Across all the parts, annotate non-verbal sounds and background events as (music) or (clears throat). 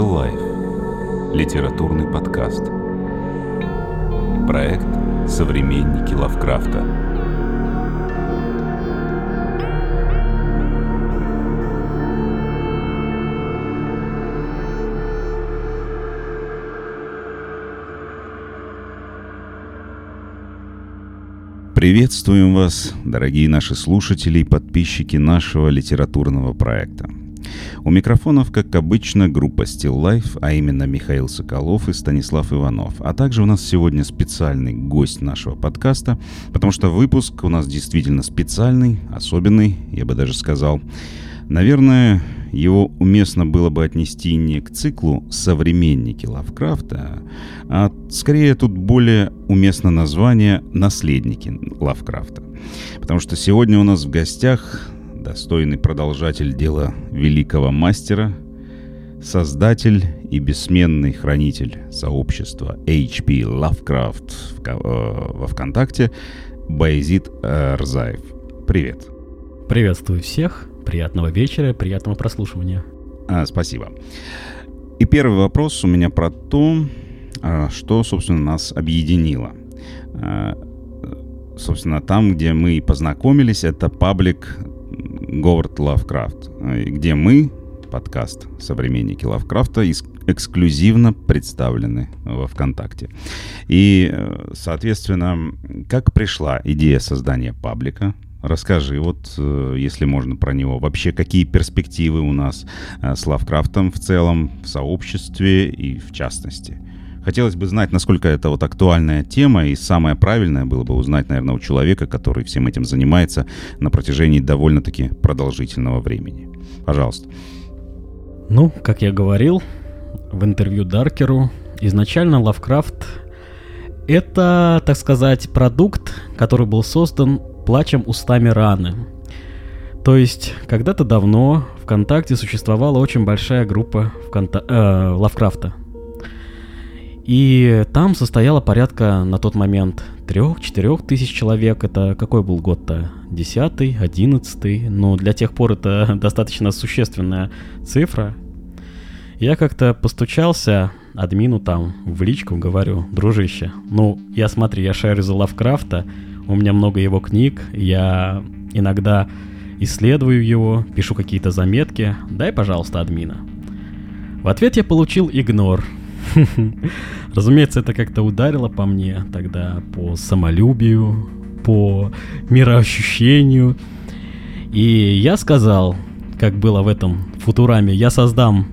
Life. Литературный подкаст. Проект «Современники Лавкрафта». Приветствуем вас, дорогие наши слушатели и подписчики нашего литературного проекта. У микрофонов, как обычно, группа Still Life, а именно Михаил Соколов и Станислав Иванов. А также у нас сегодня специальный гость нашего подкаста, потому что выпуск у нас действительно специальный, особенный, я бы даже сказал. Наверное, его уместно было бы отнести не к циклу «Современники Лавкрафта», а скорее тут более уместно название «Наследники Лавкрафта». Потому что сегодня у нас в гостях достойный продолжатель дела великого мастера, создатель и бессменный хранитель сообщества HP Lovecraft э, во ВКонтакте Байзит Рзаев. Привет. Приветствую всех. Приятного вечера, приятного прослушивания. А, спасибо. И первый вопрос у меня про то, а, что, собственно, нас объединило. А, собственно, там, где мы познакомились, это паблик Говард Лавкрафт, где мы, подкаст «Современники Лавкрафта», эксклюзивно представлены во ВКонтакте. И, э, соответственно, как пришла идея создания паблика, Расскажи, вот, э, если можно про него. Вообще, какие перспективы у нас э, с Лавкрафтом в целом, в сообществе и в частности? Хотелось бы знать, насколько это вот актуальная тема, и самое правильное было бы узнать, наверное, у человека, который всем этим занимается на протяжении довольно-таки продолжительного времени. Пожалуйста. Ну, как я говорил в интервью Даркеру, изначально Лавкрафт — это, так сказать, продукт, который был создан плачем устами раны. То есть, когда-то давно ВКонтакте существовала очень большая группа Вконта... э, Лавкрафта. И там состояло порядка на тот момент трех-четырех тысяч человек. Это какой был год-то? Десятый, одиннадцатый. Но для тех пор это (laughs) достаточно существенная цифра. Я как-то постучался админу там в личку, говорю, дружище, ну, я смотри, я шарю за Лавкрафта, у меня много его книг, я иногда исследую его, пишу какие-то заметки. Дай, пожалуйста, админа. В ответ я получил игнор. (laughs) Разумеется, это как-то ударило по мне тогда, по самолюбию, по мироощущению. И я сказал, как было в этом футураме, я создам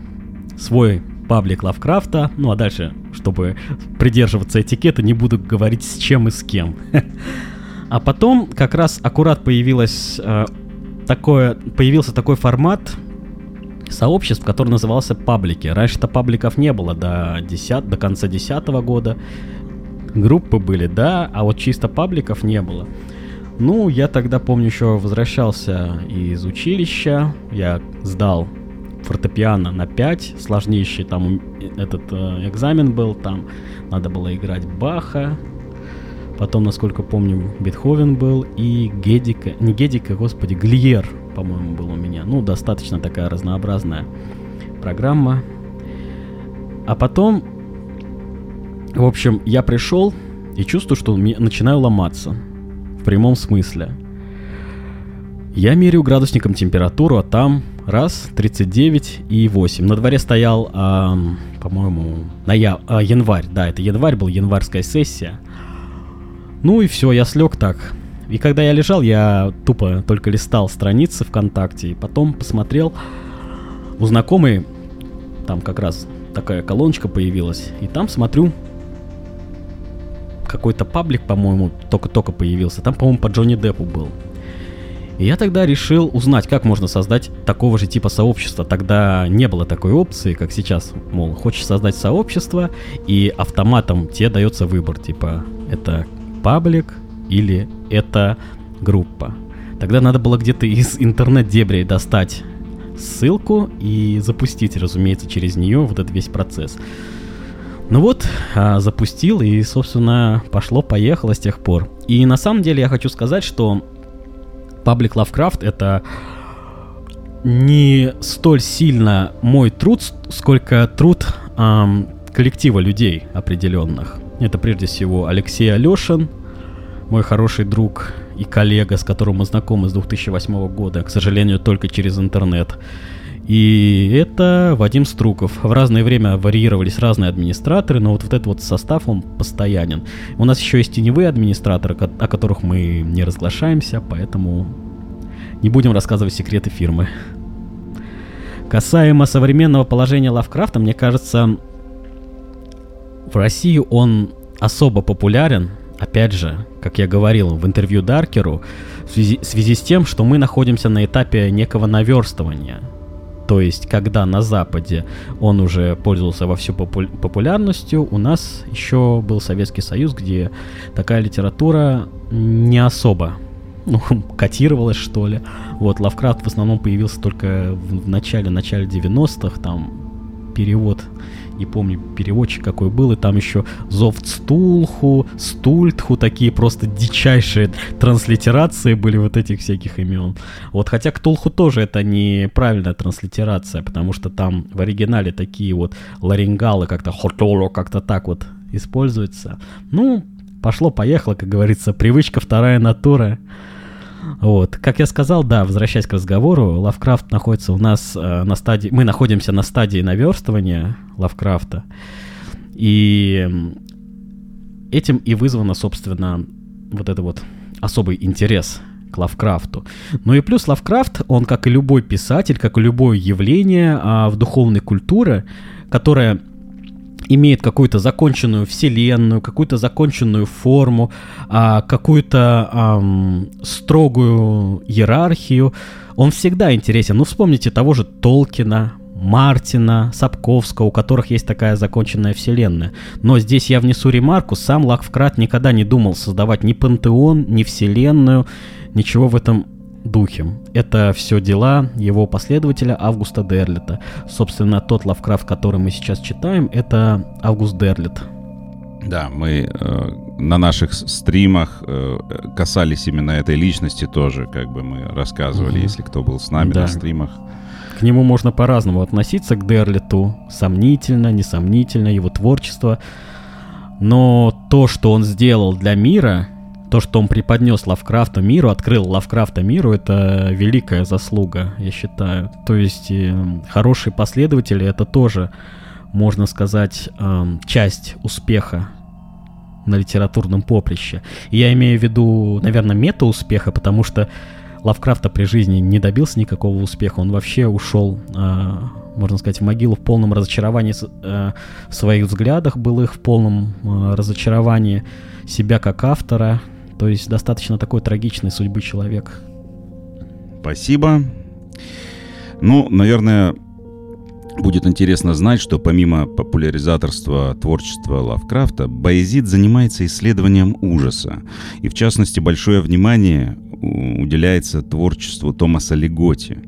свой паблик Лавкрафта, ну а дальше, чтобы придерживаться этикета, не буду говорить с чем и с кем. (laughs) А потом как раз аккурат появилось э, такое, появился такой формат сообществ, который назывался паблики. Раньше-то пабликов не было до, 10, до конца 2010 года. Группы были, да, а вот чисто пабликов не было. Ну, я тогда, помню, еще возвращался из училища, я сдал фортепиано на 5, сложнейший там этот э, экзамен был, там надо было играть Баха, Потом, насколько помню, Бетховен был и Гедика, не Гедика, господи, Глиер, по-моему, был у меня. Ну, достаточно такая разнообразная программа. А потом, в общем, я пришел и чувствую, что начинаю ломаться. В прямом смысле. Я меряю градусником температуру, а там раз, 39 и 8. На дворе стоял, э, по-моему, на я, э, январь, да, это январь был, январская сессия. Ну и все, я слег так. И когда я лежал, я тупо только листал страницы ВКонтакте, и потом посмотрел у знакомой, там как раз такая колоночка появилась, и там смотрю, какой-то паблик, по-моему, только-только появился, там, по-моему, по Джонни Деппу был. И я тогда решил узнать, как можно создать такого же типа сообщества. Тогда не было такой опции, как сейчас. Мол, хочешь создать сообщество, и автоматом тебе дается выбор. Типа, это паблик или это группа. Тогда надо было где-то из интернет-дебрей достать ссылку и запустить, разумеется, через нее вот этот весь процесс. Ну вот, а, запустил и, собственно, пошло-поехало с тех пор. И на самом деле я хочу сказать, что паблик Lovecraft это не столь сильно мой труд, сколько труд эм, коллектива людей определенных. Это прежде всего Алексей Алешин, мой хороший друг и коллега, с которым мы знакомы с 2008 года, к сожалению, только через интернет. И это Вадим Струков. В разное время варьировались разные администраторы, но вот, вот этот вот состав, он постоянен. У нас еще есть теневые администраторы, о которых мы не разглашаемся, поэтому не будем рассказывать секреты фирмы. Касаемо современного положения Лавкрафта, мне кажется, в России он особо популярен, опять же, как я говорил в интервью Даркеру, в связи, в связи с тем, что мы находимся на этапе некого наверстывания. То есть, когда на Западе он уже пользовался во всю попу- популярностью, у нас еще был Советский Союз, где такая литература не особо ну, котировалась, что ли. Вот, Лавкрафт в основном появился только в начале, начале 90-х, там перевод не помню, переводчик какой был, и там еще Зовцтулху, Стультху, такие просто дичайшие транслитерации были вот этих всяких имен. Вот, хотя Ктулху тоже это неправильная транслитерация, потому что там в оригинале такие вот ларингалы как-то хотоло, как-то так вот используются. Ну, пошло-поехало, как говорится, привычка вторая натура. Вот. Как я сказал, да, возвращаясь к разговору, Лавкрафт находится у нас э, на стадии... Мы находимся на стадии наверстывания Лавкрафта. И этим и вызвано, собственно, вот это вот особый интерес к Лавкрафту. Ну и плюс Лавкрафт, он, как и любой писатель, как и любое явление а, в духовной культуре, которое имеет какую-то законченную вселенную, какую-то законченную форму, а, какую-то ам, строгую иерархию. Он всегда интересен. Ну, вспомните того же Толкина, Мартина, Сапковского, у которых есть такая законченная вселенная. Но здесь я внесу ремарку, сам Лавкрафт никогда не думал создавать ни пантеон, ни вселенную, ничего в этом духе. Это все дела его последователя Августа Дерлита. Собственно, тот Лавкрафт, который мы сейчас читаем, это Август Дерлит. Да, мы э, на наших стримах э, касались именно этой личности тоже, как бы мы рассказывали, угу. если кто был с нами да. на стримах. К нему можно по-разному относиться, к Дерлиту. Сомнительно, несомнительно, его творчество. Но то, что он сделал для мира, то, что он преподнес Лавкрафта миру, открыл Лавкрафта миру, это великая заслуга, я считаю. То есть э, хорошие последователи это тоже, можно сказать, э, часть успеха на литературном поприще. И я имею в виду, наверное, мета-успеха, потому что Лавкрафта при жизни не добился никакого успеха. Он вообще ушел, э, можно сказать, в могилу в полном разочаровании э, в своих взглядах, был их в полном э, разочаровании себя как автора, то есть достаточно такой трагичной судьбы человек. Спасибо. Ну, наверное, будет интересно знать, что помимо популяризаторства творчества Лавкрафта, Байзид занимается исследованием ужаса. И в частности, большое внимание уделяется творчеству Томаса Леготи.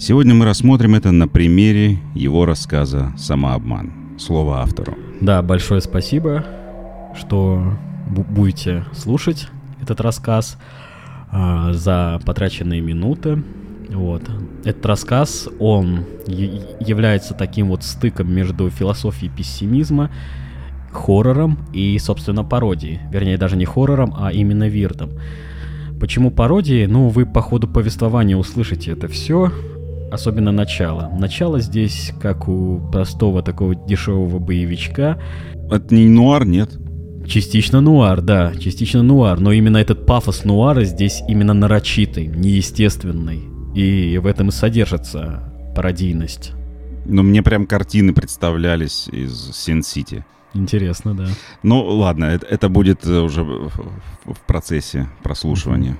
Сегодня мы рассмотрим это на примере его рассказа «Самообман». Слово автору. Да, большое спасибо, что будете слушать этот рассказ э, за потраченные минуты. Вот. Этот рассказ, он является таким вот стыком между философией пессимизма, хоррором и, собственно, пародией. Вернее, даже не хоррором, а именно виртом. Почему пародии? Ну, вы по ходу повествования услышите это все, особенно начало. Начало здесь, как у простого такого дешевого боевичка. Это не нуар, нет? Частично нуар, да, частично нуар, но именно этот пафос нуара здесь именно нарочитый, неестественный. И в этом и содержится пародийность. Но мне прям картины представлялись из Син-Сити. Интересно, да. Ну, ладно, это, это будет уже в, в процессе прослушивания.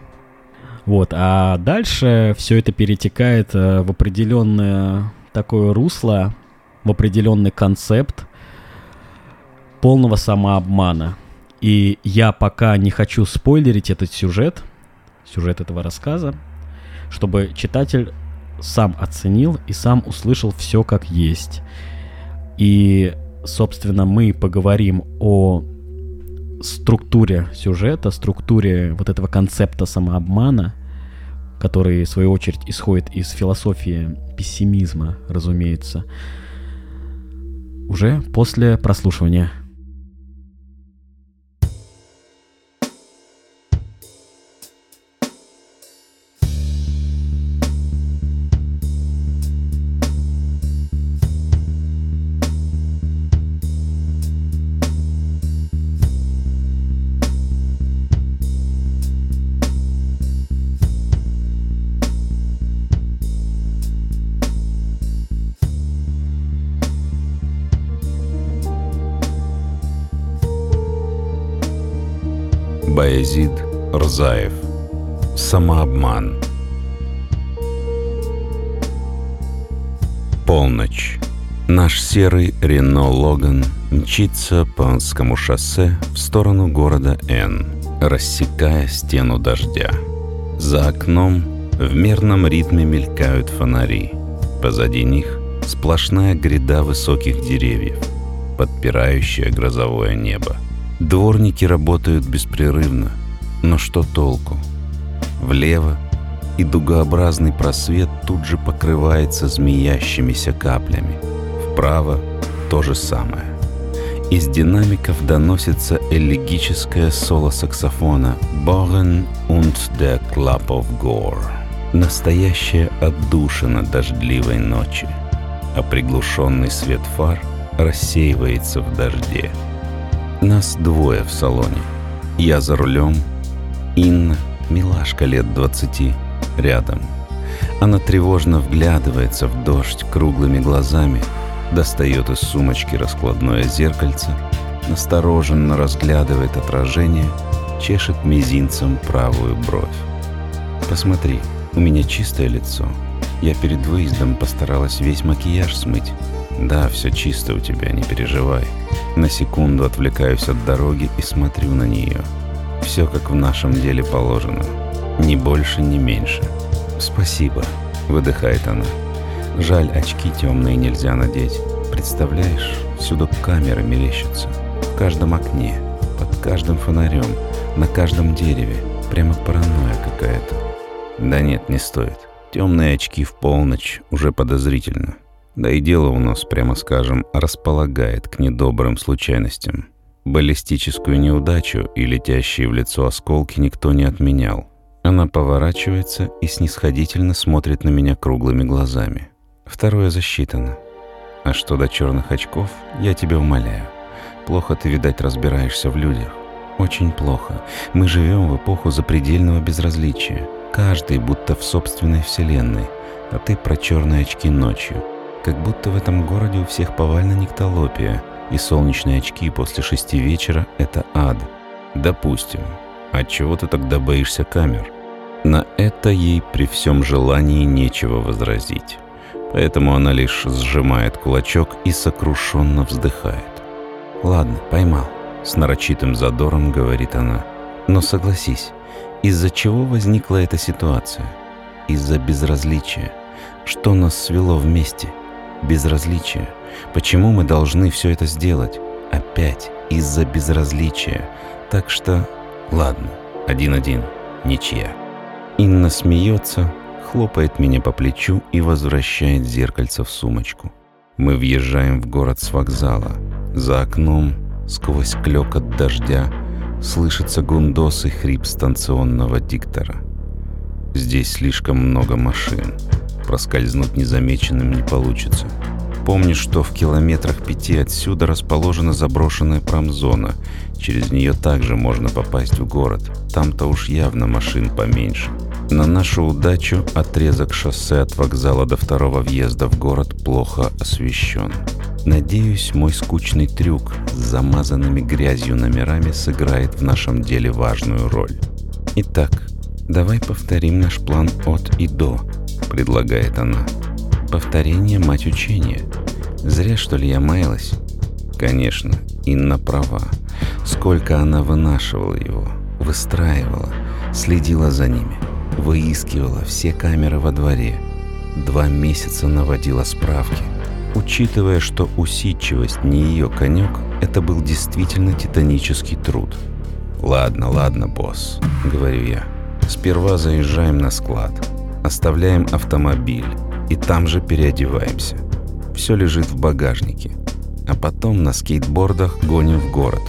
Вот, а дальше все это перетекает э, в определенное такое русло, в определенный концепт, полного самообмана. И я пока не хочу спойлерить этот сюжет, сюжет этого рассказа, чтобы читатель сам оценил и сам услышал все как есть. И, собственно, мы поговорим о структуре сюжета, структуре вот этого концепта самообмана, который, в свою очередь, исходит из философии пессимизма, разумеется, уже после прослушивания. Баязид Рзаев Самообман Полночь. Наш серый Рено Логан мчится по Анскому шоссе в сторону города Н, рассекая стену дождя. За окном в мерном ритме мелькают фонари. Позади них сплошная гряда высоких деревьев, подпирающая грозовое небо. Дворники работают беспрерывно, но что толку? Влево, и дугообразный просвет тут же покрывается змеящимися каплями. Вправо то же самое. Из динамиков доносится элегическое соло саксофона «Born und der Club of Gore». Настоящая отдушина дождливой ночи, а приглушенный свет фар рассеивается в дожде – нас двое в салоне. Я за рулем, Инна, милашка лет двадцати, рядом. Она тревожно вглядывается в дождь круглыми глазами, достает из сумочки раскладное зеркальце, настороженно разглядывает отражение, чешет мизинцем правую бровь. «Посмотри, у меня чистое лицо. Я перед выездом постаралась весь макияж смыть. Да, все чисто у тебя, не переживай. На секунду отвлекаюсь от дороги и смотрю на нее. Все как в нашем деле положено. Ни больше, ни меньше. «Спасибо», — выдыхает она. «Жаль, очки темные нельзя надеть. Представляешь, всюду камеры мерещатся. В каждом окне, под каждым фонарем, на каждом дереве. Прямо паранойя какая-то». «Да нет, не стоит. Темные очки в полночь уже подозрительно. Да и дело у нас, прямо скажем, располагает к недобрым случайностям. Баллистическую неудачу и летящие в лицо осколки никто не отменял. Она поворачивается и снисходительно смотрит на меня круглыми глазами. Второе засчитано. А что до черных очков, я тебя умоляю. Плохо ты, видать, разбираешься в людях. Очень плохо. Мы живем в эпоху запредельного безразличия. Каждый будто в собственной вселенной. А ты про черные очки ночью. Как будто в этом городе у всех повально нектолопия, и солнечные очки после шести вечера — это ад. Допустим. А чего ты тогда боишься камер? На это ей при всем желании нечего возразить. Поэтому она лишь сжимает кулачок и сокрушенно вздыхает. «Ладно, поймал», — с нарочитым задором говорит она. «Но согласись, из-за чего возникла эта ситуация? Из-за безразличия. Что нас свело вместе?» Безразличие. Почему мы должны все это сделать? Опять из-за безразличия. Так что, ладно, один-один, ничья. Инна смеется, хлопает меня по плечу и возвращает зеркальце в сумочку. Мы въезжаем в город с вокзала. За окном, сквозь клёкот дождя, слышится гундос и хрип станционного диктора. Здесь слишком много машин проскользнуть незамеченным не получится. Помнишь, что в километрах пяти отсюда расположена заброшенная промзона. Через нее также можно попасть в город. Там-то уж явно машин поменьше. На нашу удачу отрезок шоссе от вокзала до второго въезда в город плохо освещен. Надеюсь, мой скучный трюк с замазанными грязью номерами сыграет в нашем деле важную роль. Итак, давай повторим наш план от и до – предлагает она. Повторение – мать учения. Зря, что ли, я маялась? Конечно, Инна права. Сколько она вынашивала его, выстраивала, следила за ними, выискивала все камеры во дворе. Два месяца наводила справки. Учитывая, что усидчивость не ее конек, это был действительно титанический труд. «Ладно, ладно, босс», — говорю я. Сперва заезжаем на склад, оставляем автомобиль и там же переодеваемся. Все лежит в багажнике. А потом на скейтбордах гоним в город.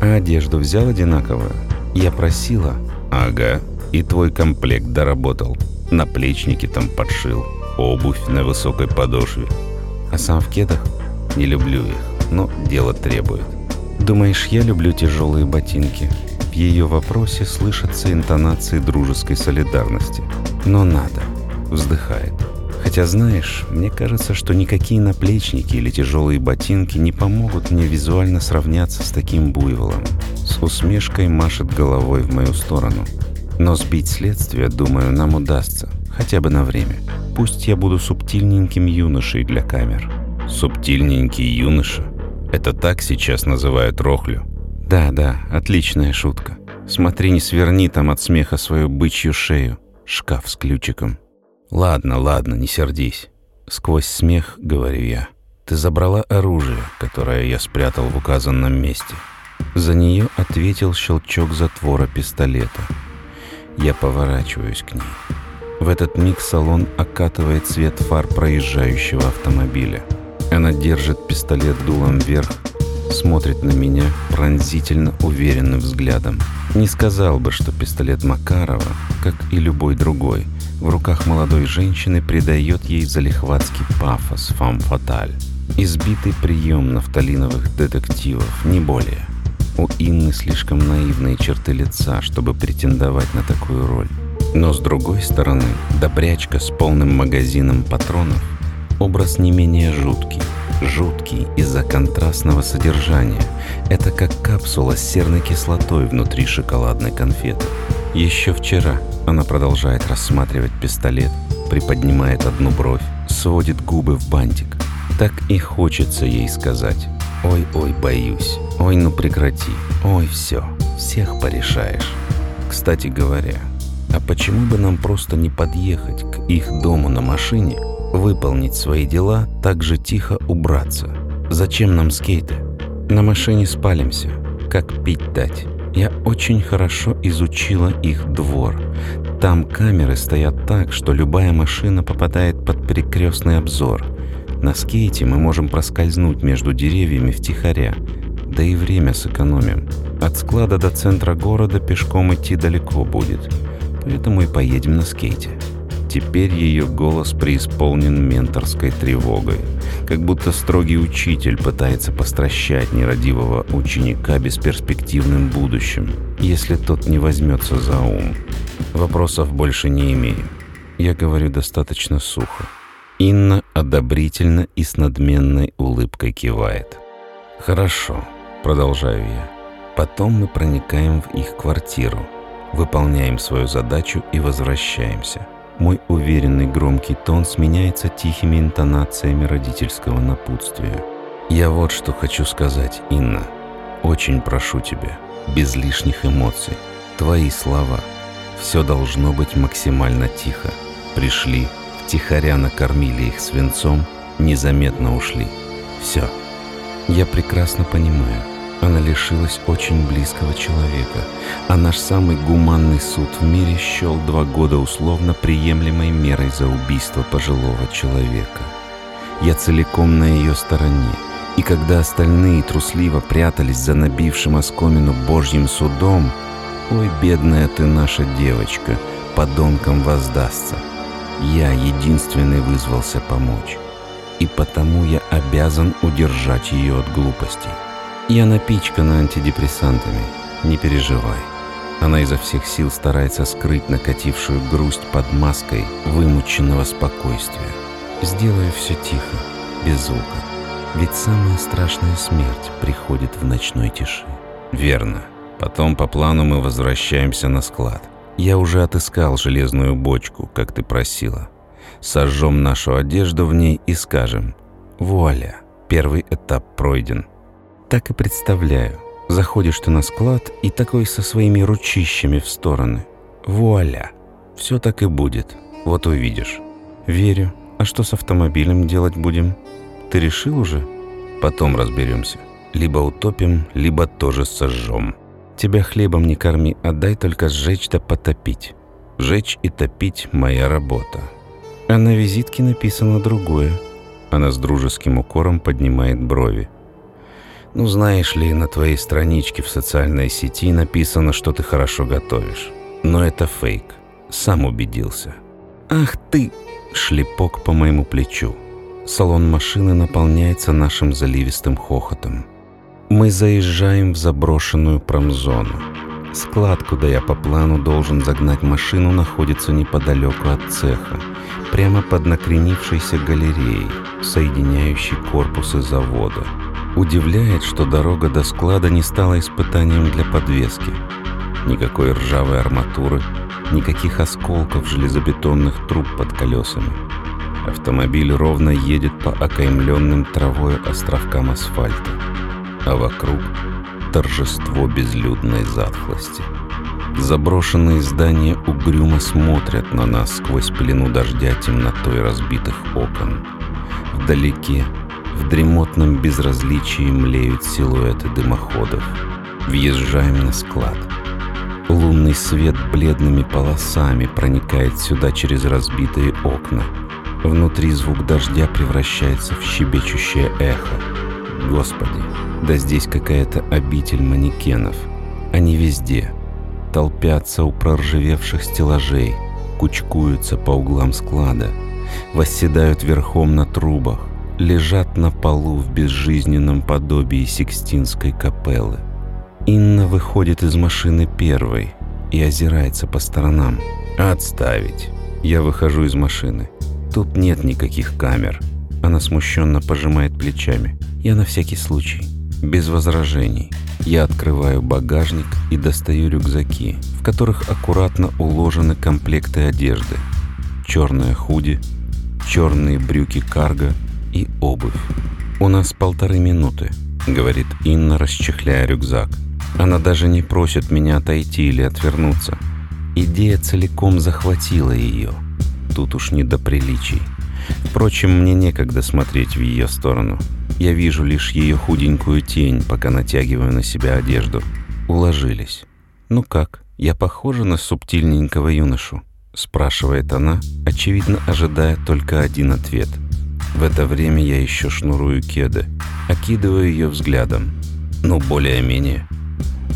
А одежду взял одинаковую? Я просила. Ага, и твой комплект доработал. Наплечники там подшил. Обувь на высокой подошве. А сам в кедах? Не люблю их, но дело требует. Думаешь, я люблю тяжелые ботинки? В ее вопросе слышатся интонации дружеской солидарности. Но надо. Вздыхает. Хотя, знаешь, мне кажется, что никакие наплечники или тяжелые ботинки не помогут мне визуально сравняться с таким буйволом. С усмешкой машет головой в мою сторону. Но сбить следствие, думаю, нам удастся. Хотя бы на время. Пусть я буду субтильненьким юношей для камер. Субтильненький юноша? Это так сейчас называют Рохлю? Да, да, отличная шутка. Смотри, не сверни там от смеха свою бычью шею. Шкаф с ключиком. Ладно, ладно, не сердись. Сквозь смех, говорю я. Ты забрала оружие, которое я спрятал в указанном месте. За нее ответил щелчок затвора пистолета. Я поворачиваюсь к ней. В этот миг салон окатывает свет фар проезжающего автомобиля. Она держит пистолет дулом вверх, смотрит на меня пронзительно уверенным взглядом. Не сказал бы, что пистолет Макарова, как и любой другой, в руках молодой женщины придает ей залихватский пафос фам-фаталь. Избитый прием нафталиновых детективов, не более. У Инны слишком наивные черты лица, чтобы претендовать на такую роль. Но с другой стороны, добрячка с полным магазином патронов – образ не менее жуткий. Жуткий из-за контрастного содержания. Это как капсула с серной кислотой внутри шоколадной конфеты. Еще вчера она продолжает рассматривать пистолет, приподнимает одну бровь, сводит губы в бантик. Так и хочется ей сказать «Ой-ой, боюсь, ой, ну прекрати, ой, все, всех порешаешь». Кстати говоря, а почему бы нам просто не подъехать к их дому на машине, выполнить свои дела, так же тихо убраться? Зачем нам скейты? На машине спалимся, как пить дать. Я очень хорошо изучила их двор. Там камеры стоят так, что любая машина попадает под перекрестный обзор. На скейте мы можем проскользнуть между деревьями втихаря, да и время сэкономим. От склада до центра города пешком идти далеко будет поэтому и поедем на скейте». Теперь ее голос преисполнен менторской тревогой, как будто строгий учитель пытается постращать нерадивого ученика бесперспективным будущим, если тот не возьмется за ум. Вопросов больше не имею. Я говорю достаточно сухо. Инна одобрительно и с надменной улыбкой кивает. «Хорошо», — продолжаю я. Потом мы проникаем в их квартиру — Выполняем свою задачу и возвращаемся. Мой уверенный громкий тон сменяется тихими интонациями родительского напутствия. Я вот что хочу сказать, Инна. Очень прошу тебя, без лишних эмоций. Твои слова. Все должно быть максимально тихо. Пришли, втихаря накормили их свинцом, незаметно ушли. Все. Я прекрасно понимаю, она лишилась очень близкого человека, а наш самый гуманный суд в мире счел два года условно приемлемой мерой за убийство пожилого человека. Я целиком на ее стороне, и когда остальные трусливо прятались за набившим оскомину Божьим судом, «Ой, бедная ты наша девочка, подонкам воздастся!» Я единственный вызвался помочь, и потому я обязан удержать ее от глупостей. Я напичкана антидепрессантами, не переживай. Она изо всех сил старается скрыть накатившую грусть под маской вымученного спокойствия. Сделаю все тихо, без звука. Ведь самая страшная смерть приходит в ночной тиши. Верно. Потом по плану мы возвращаемся на склад. Я уже отыскал железную бочку, как ты просила. Сожжем нашу одежду в ней и скажем «Вуаля, первый этап пройден». Так и представляю. Заходишь ты на склад и такой со своими ручищами в стороны. Вуаля! Все так и будет. Вот увидишь. Верю. А что с автомобилем делать будем? Ты решил уже? Потом разберемся. Либо утопим, либо тоже сожжем. Тебя хлебом не корми, отдай только сжечь да потопить. Жечь и топить – моя работа. А на визитке написано другое. Она с дружеским укором поднимает брови. Ну, знаешь ли, на твоей страничке в социальной сети написано, что ты хорошо готовишь. Но это фейк. Сам убедился. Ах ты! Шлепок по моему плечу. Салон машины наполняется нашим заливистым хохотом. Мы заезжаем в заброшенную промзону. Склад, куда я по плану должен загнать машину, находится неподалеку от цеха, прямо под накренившейся галереей, соединяющей корпусы завода. Удивляет, что дорога до склада не стала испытанием для подвески. Никакой ржавой арматуры, никаких осколков железобетонных труб под колесами. Автомобиль ровно едет по окаймленным травой островкам асфальта, а вокруг торжество безлюдной затхлости. Заброшенные здания угрюмо смотрят на нас сквозь пелену дождя темнотой разбитых окон. Вдалеке в дремотном безразличии млеют силуэты дымоходов. Въезжаем на склад. Лунный свет бледными полосами проникает сюда через разбитые окна. Внутри звук дождя превращается в щебечущее эхо. Господи, да здесь какая-то обитель манекенов. Они везде. Толпятся у проржавевших стеллажей, кучкуются по углам склада, восседают верхом на трубах, лежат на полу в безжизненном подобии Сикстинской капеллы. Инна выходит из машины первой и озирается по сторонам. «Отставить!» Я выхожу из машины. Тут нет никаких камер. Она смущенно пожимает плечами. Я на всякий случай. Без возражений. Я открываю багажник и достаю рюкзаки, в которых аккуратно уложены комплекты одежды. Черная худи, черные брюки карго и обувь. «У нас полторы минуты», — говорит Инна, расчехляя рюкзак. Она даже не просит меня отойти или отвернуться. Идея целиком захватила ее. Тут уж не до приличий. Впрочем, мне некогда смотреть в ее сторону. Я вижу лишь ее худенькую тень, пока натягиваю на себя одежду. Уложились. «Ну как, я похожа на субтильненького юношу?» Спрашивает она, очевидно ожидая только один ответ — в это время я еще шнурую кеды, окидываю ее взглядом. Ну, более-менее.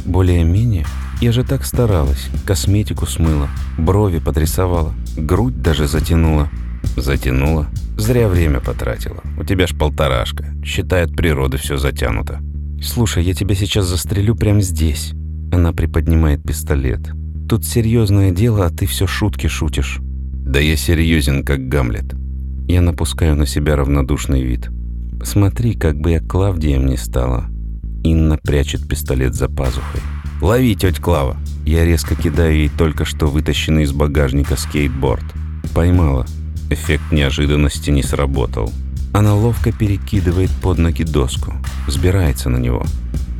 Более-менее? Я же так старалась. Косметику смыла, брови подрисовала, грудь даже затянула. Затянула? Зря время потратила. У тебя ж полторашка. Считает природы все затянуто. Слушай, я тебя сейчас застрелю прямо здесь. Она приподнимает пистолет. Тут серьезное дело, а ты все шутки шутишь. Да я серьезен, как Гамлет. Я напускаю на себя равнодушный вид. Смотри, как бы я Клавдием не стала. Инна прячет пистолет за пазухой. «Лови, тетя Клава!» Я резко кидаю ей только что вытащенный из багажника скейтборд. Поймала. Эффект неожиданности не сработал. Она ловко перекидывает под ноги доску. Взбирается на него.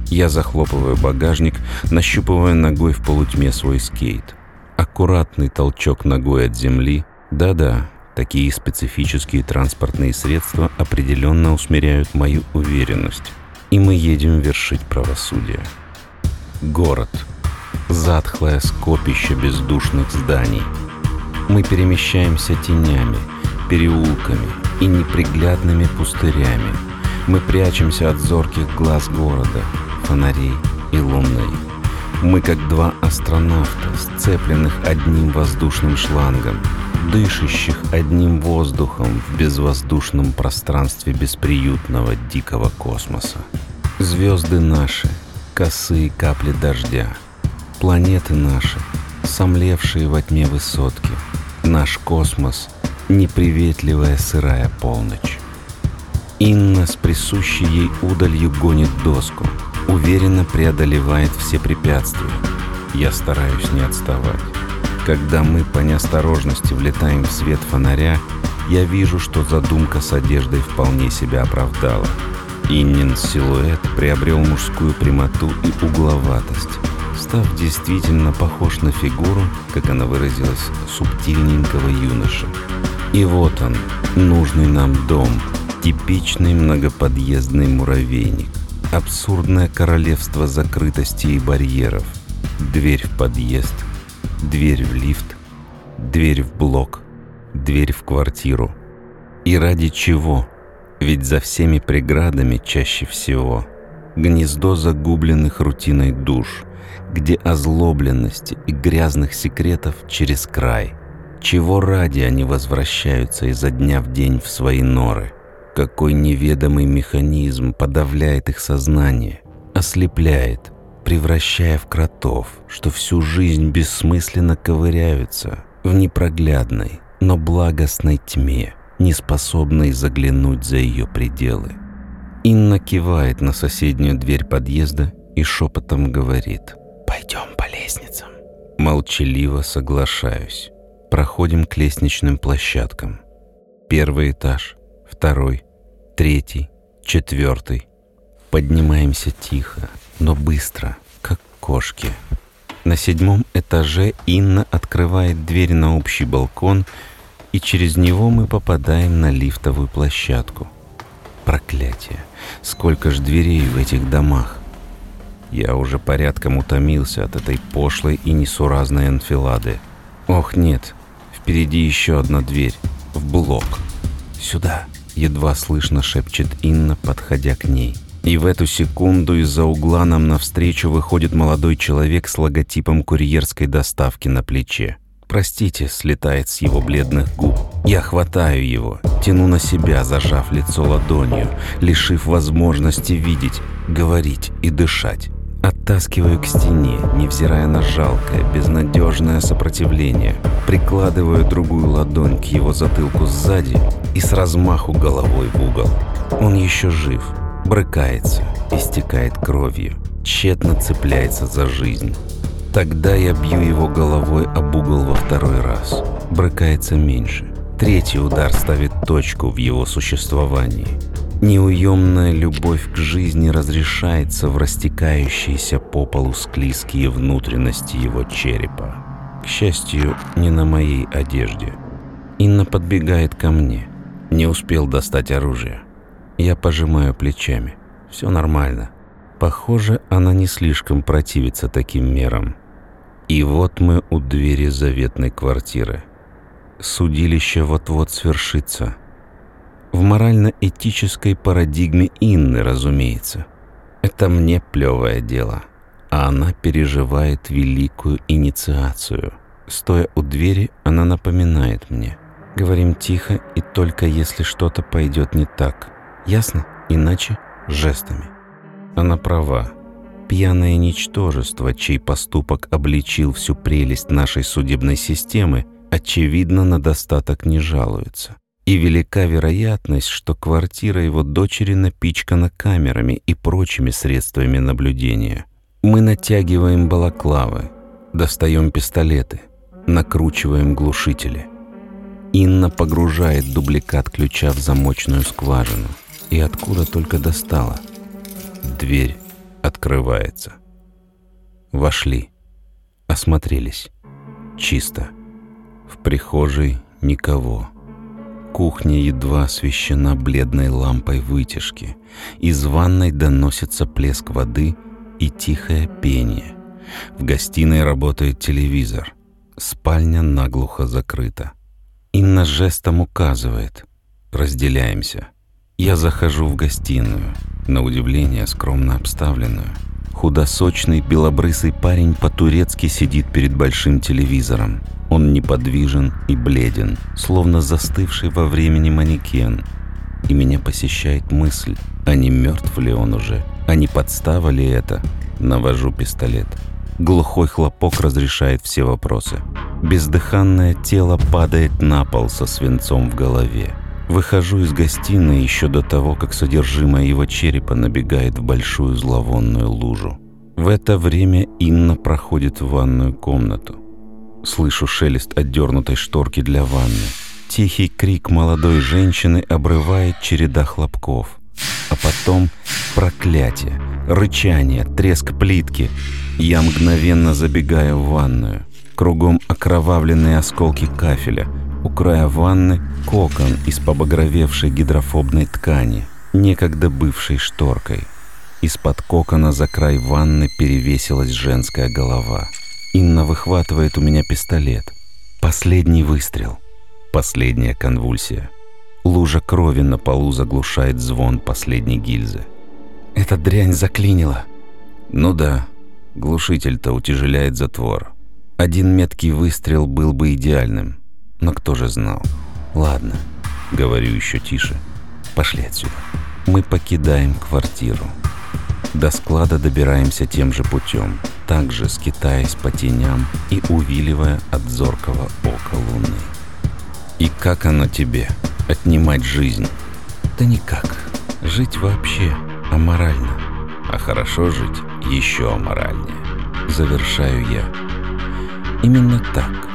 Я захлопываю багажник, нащупывая ногой в полутьме свой скейт. Аккуратный толчок ногой от земли. Да-да, Такие специфические транспортные средства определенно усмиряют мою уверенность. И мы едем вершить правосудие. Город. Затхлое скопище бездушных зданий. Мы перемещаемся тенями, переулками и неприглядными пустырями. Мы прячемся от зорких глаз города, фонарей и луны. Мы как два астронавта, сцепленных одним воздушным шлангом – дышащих одним воздухом в безвоздушном пространстве бесприютного дикого космоса. Звезды наши, косые капли дождя, планеты наши, сомлевшие во тьме высотки, наш космос — неприветливая сырая полночь. Инна с присущей ей удалью гонит доску, уверенно преодолевает все препятствия. Я стараюсь не отставать. Когда мы по неосторожности влетаем в свет фонаря, я вижу, что задумка с одеждой вполне себя оправдала. Иннин силуэт приобрел мужскую прямоту и угловатость, став действительно похож на фигуру, как она выразилась, субтильненького юноши. И вот он, нужный нам дом, типичный многоподъездный муравейник, абсурдное королевство закрытости и барьеров, дверь в подъезд — дверь в лифт, Дверь в блок, дверь в квартиру. И ради чего? Ведь за всеми преградами чаще всего гнездо загубленных рутиной душ, где озлобленности и грязных секретов через край. Чего ради они возвращаются изо дня в день в свои норы? Какой неведомый механизм подавляет их сознание, ослепляет, превращая в кротов, что всю жизнь бессмысленно ковыряются в непроглядной, но благостной тьме, не способной заглянуть за ее пределы. Инна кивает на соседнюю дверь подъезда и шепотом говорит «Пойдем по лестницам». Молчаливо соглашаюсь. Проходим к лестничным площадкам. Первый этаж, второй, третий, четвертый. Поднимаемся тихо, но быстро, как кошки. На седьмом этаже Инна открывает дверь на общий балкон, и через него мы попадаем на лифтовую площадку. Проклятие! Сколько ж дверей в этих домах! Я уже порядком утомился от этой пошлой и несуразной анфилады. Ох, нет, впереди еще одна дверь. В блок. Сюда. Едва слышно шепчет Инна, подходя к ней. И в эту секунду из-за угла нам навстречу выходит молодой человек с логотипом курьерской доставки на плече. «Простите», — слетает с его бледных губ. Я хватаю его, тяну на себя, зажав лицо ладонью, лишив возможности видеть, говорить и дышать. Оттаскиваю к стене, невзирая на жалкое, безнадежное сопротивление. Прикладываю другую ладонь к его затылку сзади и с размаху головой в угол. Он еще жив, брыкается, истекает кровью, тщетно цепляется за жизнь. Тогда я бью его головой об угол во второй раз. Брыкается меньше. Третий удар ставит точку в его существовании. Неуемная любовь к жизни разрешается в растекающиеся по полу склизкие внутренности его черепа. К счастью, не на моей одежде. Инна подбегает ко мне. Не успел достать оружие. Я пожимаю плечами. Все нормально. Похоже, она не слишком противится таким мерам. И вот мы у двери заветной квартиры. Судилище вот-вот свершится. В морально-этической парадигме Инны, разумеется. Это мне плевое дело. А она переживает великую инициацию. Стоя у двери, она напоминает мне. Говорим тихо и только если что-то пойдет не так. Ясно? Иначе жестами. Она права. Пьяное ничтожество, чей поступок обличил всю прелесть нашей судебной системы, очевидно, на достаток не жалуется. И велика вероятность, что квартира его дочери напичкана камерами и прочими средствами наблюдения. Мы натягиваем балаклавы, достаем пистолеты, накручиваем глушители. Инна погружает дубликат ключа в замочную скважину – и откуда только достала. Дверь открывается. Вошли. Осмотрелись. Чисто. В прихожей никого. Кухня едва освещена бледной лампой вытяжки. Из ванной доносится плеск воды и тихое пение. В гостиной работает телевизор. Спальня наглухо закрыта. Инна жестом указывает. Разделяемся. Я захожу в гостиную, на удивление скромно обставленную. Худосочный белобрысый парень по-турецки сидит перед большим телевизором. Он неподвижен и бледен, словно застывший во времени манекен. И меня посещает мысль, а не мертв ли он уже, а не подстава ли это? Навожу пистолет. Глухой хлопок разрешает все вопросы. Бездыханное тело падает на пол со свинцом в голове. Выхожу из гостиной еще до того, как содержимое его черепа набегает в большую зловонную лужу. В это время Инна проходит в ванную комнату. Слышу шелест отдернутой шторки для ванны. Тихий крик молодой женщины обрывает череда хлопков. А потом проклятие, рычание, треск плитки. Я мгновенно забегаю в ванную. Кругом окровавленные осколки кафеля – у края ванны кокон из побагровевшей гидрофобной ткани, некогда бывшей шторкой. Из-под кокона за край ванны перевесилась женская голова. Инна выхватывает у меня пистолет. Последний выстрел. Последняя конвульсия. Лужа крови на полу заглушает звон последней гильзы. Эта дрянь заклинила. Ну да, глушитель-то утяжеляет затвор. Один меткий выстрел был бы идеальным. Но кто же знал? Ладно, говорю еще тише. Пошли отсюда. Мы покидаем квартиру. До склада добираемся тем же путем, также скитаясь по теням и увиливая от зоркого ока луны. И как оно тебе, отнимать жизнь? Да никак. Жить вообще аморально. А хорошо жить еще аморальнее. Завершаю я. Именно так.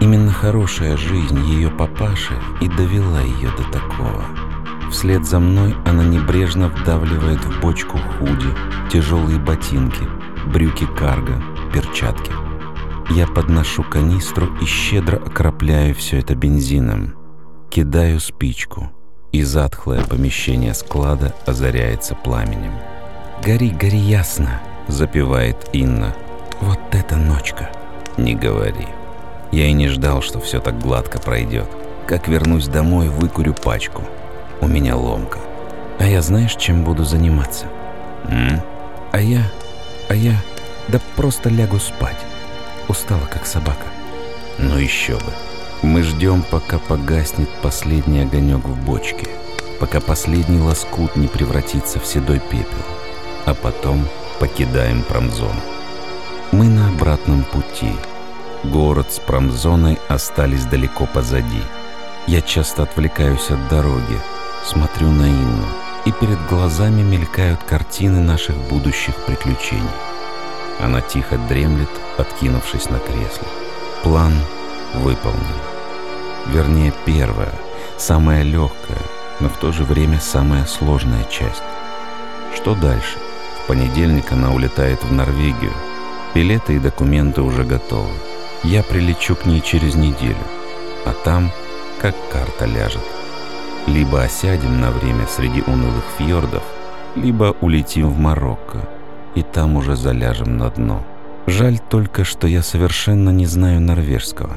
Именно хорошая жизнь ее папаши и довела ее до такого. Вслед за мной она небрежно вдавливает в бочку худи, тяжелые ботинки, брюки карго, перчатки. Я подношу канистру и щедро окропляю все это бензином. Кидаю спичку, и затхлое помещение склада озаряется пламенем. «Гори, гори ясно!» — запевает Инна. «Вот это ночка!» «Не говори!» Я и не ждал, что все так гладко пройдет. Как вернусь домой, выкурю пачку — у меня ломка. А я знаешь, чем буду заниматься? М? А я... А я... Да просто лягу спать. Устала, как собака. Ну еще бы. Мы ждем, пока погаснет последний огонек в бочке. Пока последний лоскут не превратится в седой пепел. А потом покидаем промзону. Мы на обратном пути. Город с промзоной остались далеко позади. Я часто отвлекаюсь от дороги, Смотрю на Инну, и перед глазами мелькают картины наших будущих приключений. Она тихо дремлет, откинувшись на кресле. План выполнен. Вернее, первая, самая легкая, но в то же время самая сложная часть. Что дальше? В понедельник она улетает в Норвегию. Билеты и документы уже готовы. Я прилечу к ней через неделю, а там как карта ляжет. Либо осядем на время среди унылых фьордов, либо улетим в Марокко, и там уже заляжем на дно. Жаль только, что я совершенно не знаю норвежского,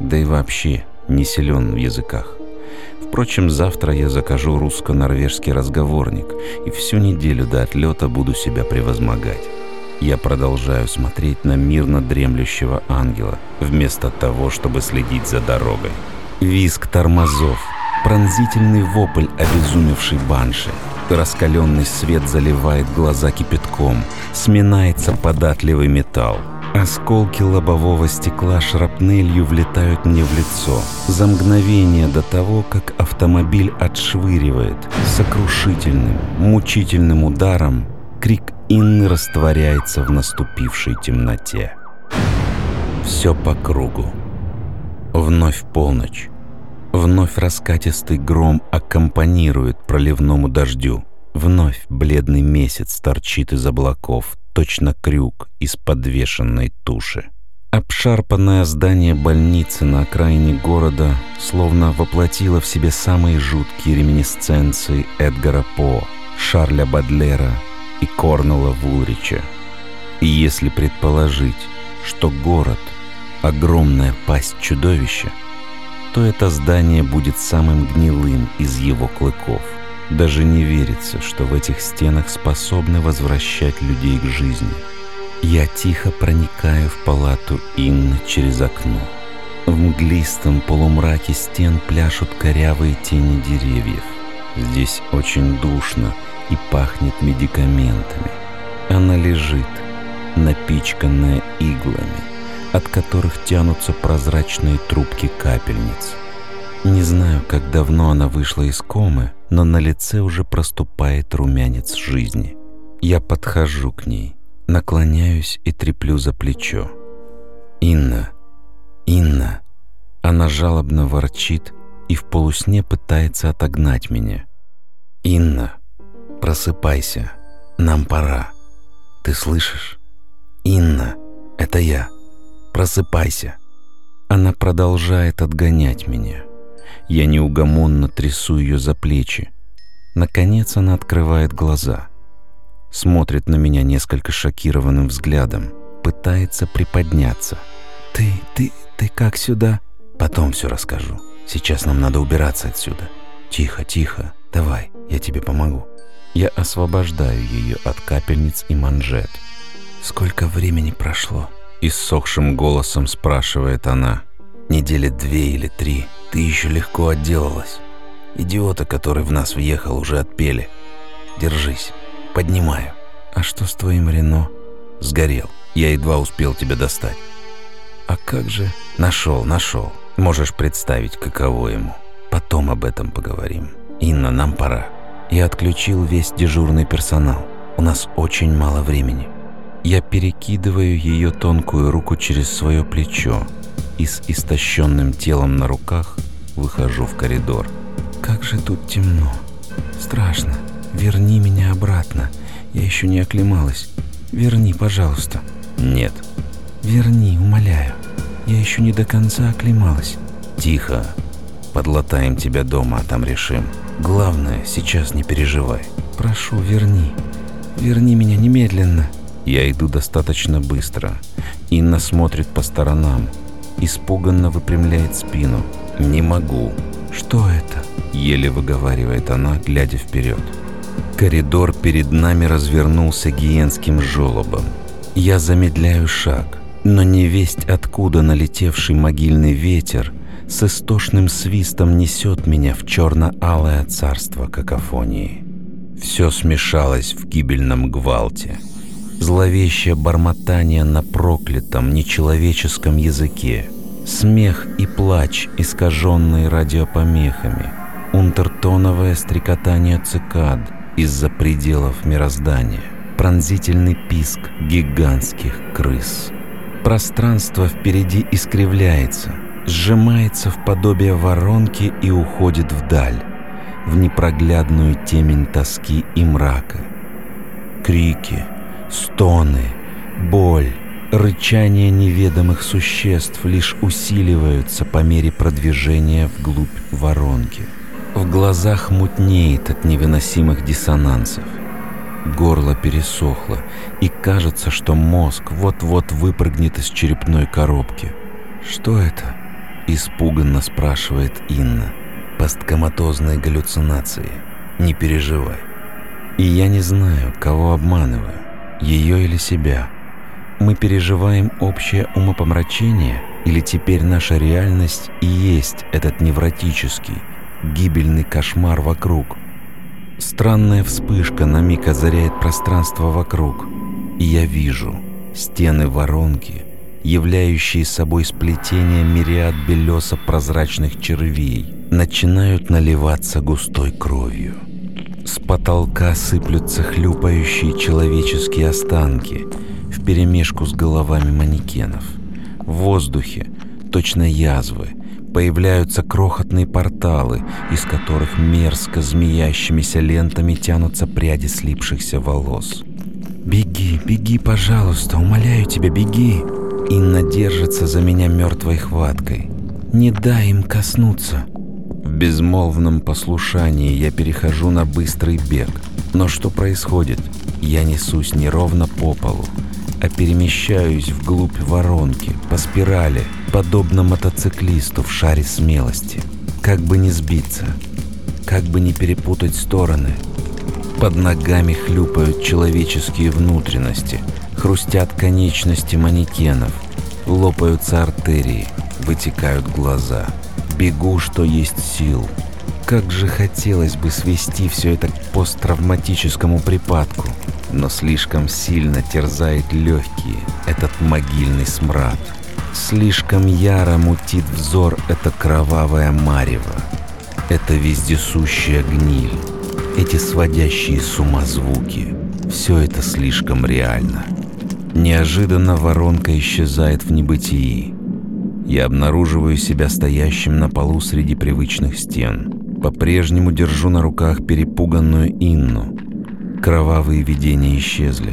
да и вообще не силен в языках. Впрочем, завтра я закажу русско-норвежский разговорник и всю неделю до отлета буду себя превозмогать. Я продолжаю смотреть на мирно дремлющего ангела, вместо того, чтобы следить за дорогой. Виск тормозов — Пронзительный вопль обезумевшей банши. Раскаленный свет заливает глаза кипятком. Сминается податливый металл. Осколки лобового стекла шрапнелью влетают мне в лицо. За мгновение до того, как автомобиль отшвыривает, сокрушительным, мучительным ударом, крик Инны растворяется в наступившей темноте. Все по кругу. Вновь полночь. Вновь раскатистый гром аккомпанирует проливному дождю. Вновь бледный месяц торчит из облаков, точно крюк из подвешенной туши. Обшарпанное здание больницы на окраине города словно воплотило в себе самые жуткие реминисценции Эдгара По, Шарля Бадлера и Корнела Вулрича. И если предположить, что город — огромная пасть чудовища — то это здание будет самым гнилым из его клыков. Даже не верится, что в этих стенах способны возвращать людей к жизни. Я тихо проникаю в палату Инны через окно. В мглистом полумраке стен пляшут корявые тени деревьев. Здесь очень душно и пахнет медикаментами. Она лежит, напичканная иглами – от которых тянутся прозрачные трубки капельниц. Не знаю, как давно она вышла из комы, но на лице уже проступает румянец жизни. Я подхожу к ней, наклоняюсь и треплю за плечо. «Инна! Инна!» Она жалобно ворчит и в полусне пытается отогнать меня. «Инна, просыпайся, нам пора. Ты слышишь? Инна, это я!» Просыпайся. Она продолжает отгонять меня. Я неугомонно трясу ее за плечи. Наконец она открывает глаза. Смотрит на меня несколько шокированным взглядом. Пытается приподняться. «Ты, ты, ты как сюда?» Потом все расскажу. Сейчас нам надо убираться отсюда. Тихо, тихо. Давай, я тебе помогу. Я освобождаю ее от капельниц и манжет. Сколько времени прошло? Иссохшим голосом спрашивает она. Недели две или три. Ты еще легко отделалась. Идиота, который в нас въехал, уже отпели. Держись. Поднимаю. А что с твоим Рено? Сгорел. Я едва успел тебя достать. А как же? Нашел, нашел. Можешь представить, каково ему. Потом об этом поговорим. Инна, нам пора. Я отключил весь дежурный персонал. У нас очень мало времени. Я перекидываю ее тонкую руку через свое плечо и с истощенным телом на руках выхожу в коридор. Как же тут темно. Страшно. Верни меня обратно. Я еще не оклемалась. Верни, пожалуйста. Нет. Верни, умоляю. Я еще не до конца оклемалась. Тихо. Подлатаем тебя дома, а там решим. Главное, сейчас не переживай. Прошу, верни. Верни меня немедленно. Я иду достаточно быстро. Инна смотрит по сторонам. Испуганно выпрямляет спину. Не могу. Что это? Еле выговаривает она, глядя вперед. Коридор перед нами развернулся гиенским жолобом. Я замедляю шаг, но не весть откуда налетевший могильный ветер с истошным свистом несет меня в черно-алое царство какофонии. Все смешалось в гибельном гвалте. Зловещее бормотание на проклятом, нечеловеческом языке. Смех и плач, искаженные радиопомехами. Унтертоновое стрекотание цикад из-за пределов мироздания. Пронзительный писк гигантских крыс. Пространство впереди искривляется, сжимается в подобие воронки и уходит вдаль, в непроглядную темень тоски и мрака. Крики, стоны, боль, рычание неведомых существ лишь усиливаются по мере продвижения вглубь воронки. В глазах мутнеет от невыносимых диссонансов. Горло пересохло, и кажется, что мозг вот-вот выпрыгнет из черепной коробки. «Что это?» – испуганно спрашивает Инна. «Посткоматозные галлюцинации. Не переживай. И я не знаю, кого обманываю, ее или себя. Мы переживаем общее умопомрачение, или теперь наша реальность и есть этот невротический, гибельный кошмар вокруг – Странная вспышка на миг озаряет пространство вокруг, и я вижу стены воронки, являющие собой сплетение мириад белесо-прозрачных червей, начинают наливаться густой кровью. С потолка сыплются хлюпающие человеческие останки вперемешку с головами манекенов. В воздухе точно язвы — появляются крохотные порталы, из которых мерзко змеящимися лентами тянутся пряди слипшихся волос. «Беги, беги, пожалуйста, умоляю тебя, беги!» Инна держится за меня мертвой хваткой. «Не дай им коснуться!» В безмолвном послушании я перехожу на быстрый бег. Но что происходит? Я несусь неровно по полу, а перемещаюсь вглубь воронки, по спирали, подобно мотоциклисту в шаре смелости. Как бы не сбиться, как бы не перепутать стороны. Под ногами хлюпают человеческие внутренности, хрустят конечности манекенов, лопаются артерии, вытекают глаза. Бегу, что есть сил. Как же хотелось бы свести все это к посттравматическому припадку – но слишком сильно терзает легкие этот могильный смрад. Слишком яро мутит взор это кровавое марево, это вездесущая гниль, эти сводящие с ума звуки. Все это слишком реально. Неожиданно воронка исчезает в небытии. Я обнаруживаю себя стоящим на полу среди привычных стен. По-прежнему держу на руках перепуганную Инну, Кровавые видения исчезли,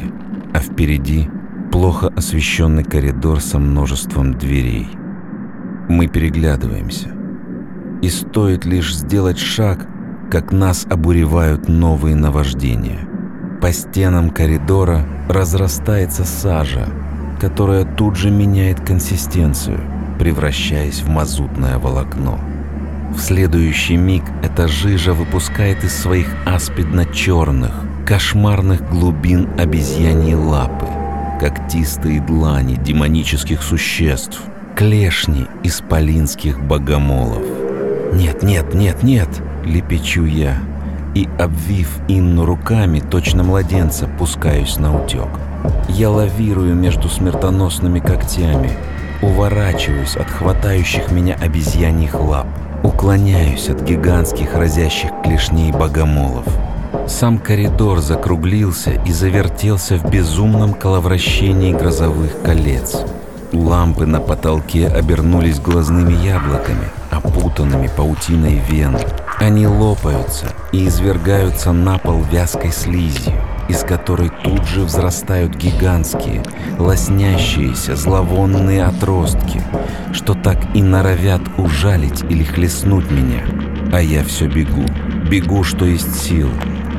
а впереди плохо освещенный коридор со множеством дверей. Мы переглядываемся. И стоит лишь сделать шаг, как нас обуревают новые наваждения. По стенам коридора разрастается сажа, которая тут же меняет консистенцию. превращаясь в мазутное волокно. В следующий миг эта жижа выпускает из своих аспидно-черных, кошмарных глубин обезьяньи лапы, когтистые длани демонических существ, клешни исполинских богомолов. «Нет, нет, нет, нет!» — лепечу я, и, обвив Инну руками, точно младенца, пускаюсь на утек. Я лавирую между смертоносными когтями, уворачиваюсь от хватающих меня обезьяньих лап, уклоняюсь от гигантских разящих клешней богомолов. Сам коридор закруглился и завертелся в безумном коловращении грозовых колец. Лампы на потолке обернулись глазными яблоками, опутанными паутиной вен. Они лопаются и извергаются на пол вязкой слизью, из которой тут же взрастают гигантские, лоснящиеся, зловонные отростки, что так и норовят ужалить или хлестнуть меня. А я все бегу, бегу, что есть сил,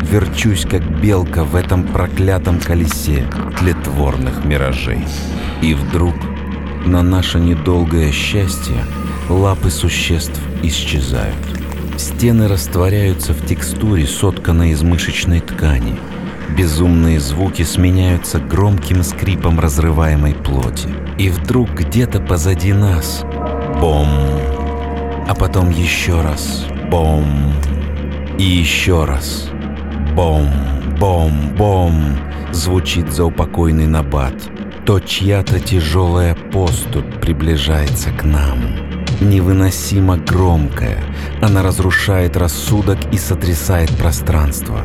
верчусь, как белка в этом проклятом колесе тлетворных миражей. И вдруг на наше недолгое счастье лапы существ исчезают. Стены растворяются в текстуре, сотканной из мышечной ткани. Безумные звуки сменяются громким скрипом разрываемой плоти. И вдруг где-то позади нас бом, а потом еще раз бом, и еще раз бом, бом, бом звучит заупокойный набат. То чья-то тяжелая поступь приближается к нам невыносимо громкая. Она разрушает рассудок и сотрясает пространство.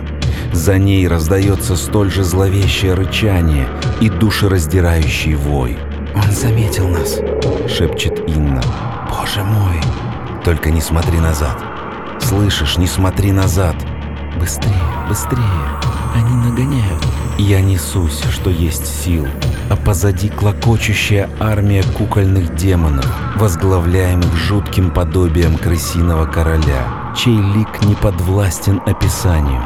За ней раздается столь же зловещее рычание и душераздирающий вой. «Он заметил нас», — шепчет Инна. «Боже мой!» «Только не смотри назад!» «Слышишь, не смотри назад!» «Быстрее, быстрее! Они нагоняют!» Я несусь, что есть сил, а позади клокочущая армия кукольных демонов, возглавляемых жутким подобием крысиного короля, чей лик не подвластен описанию,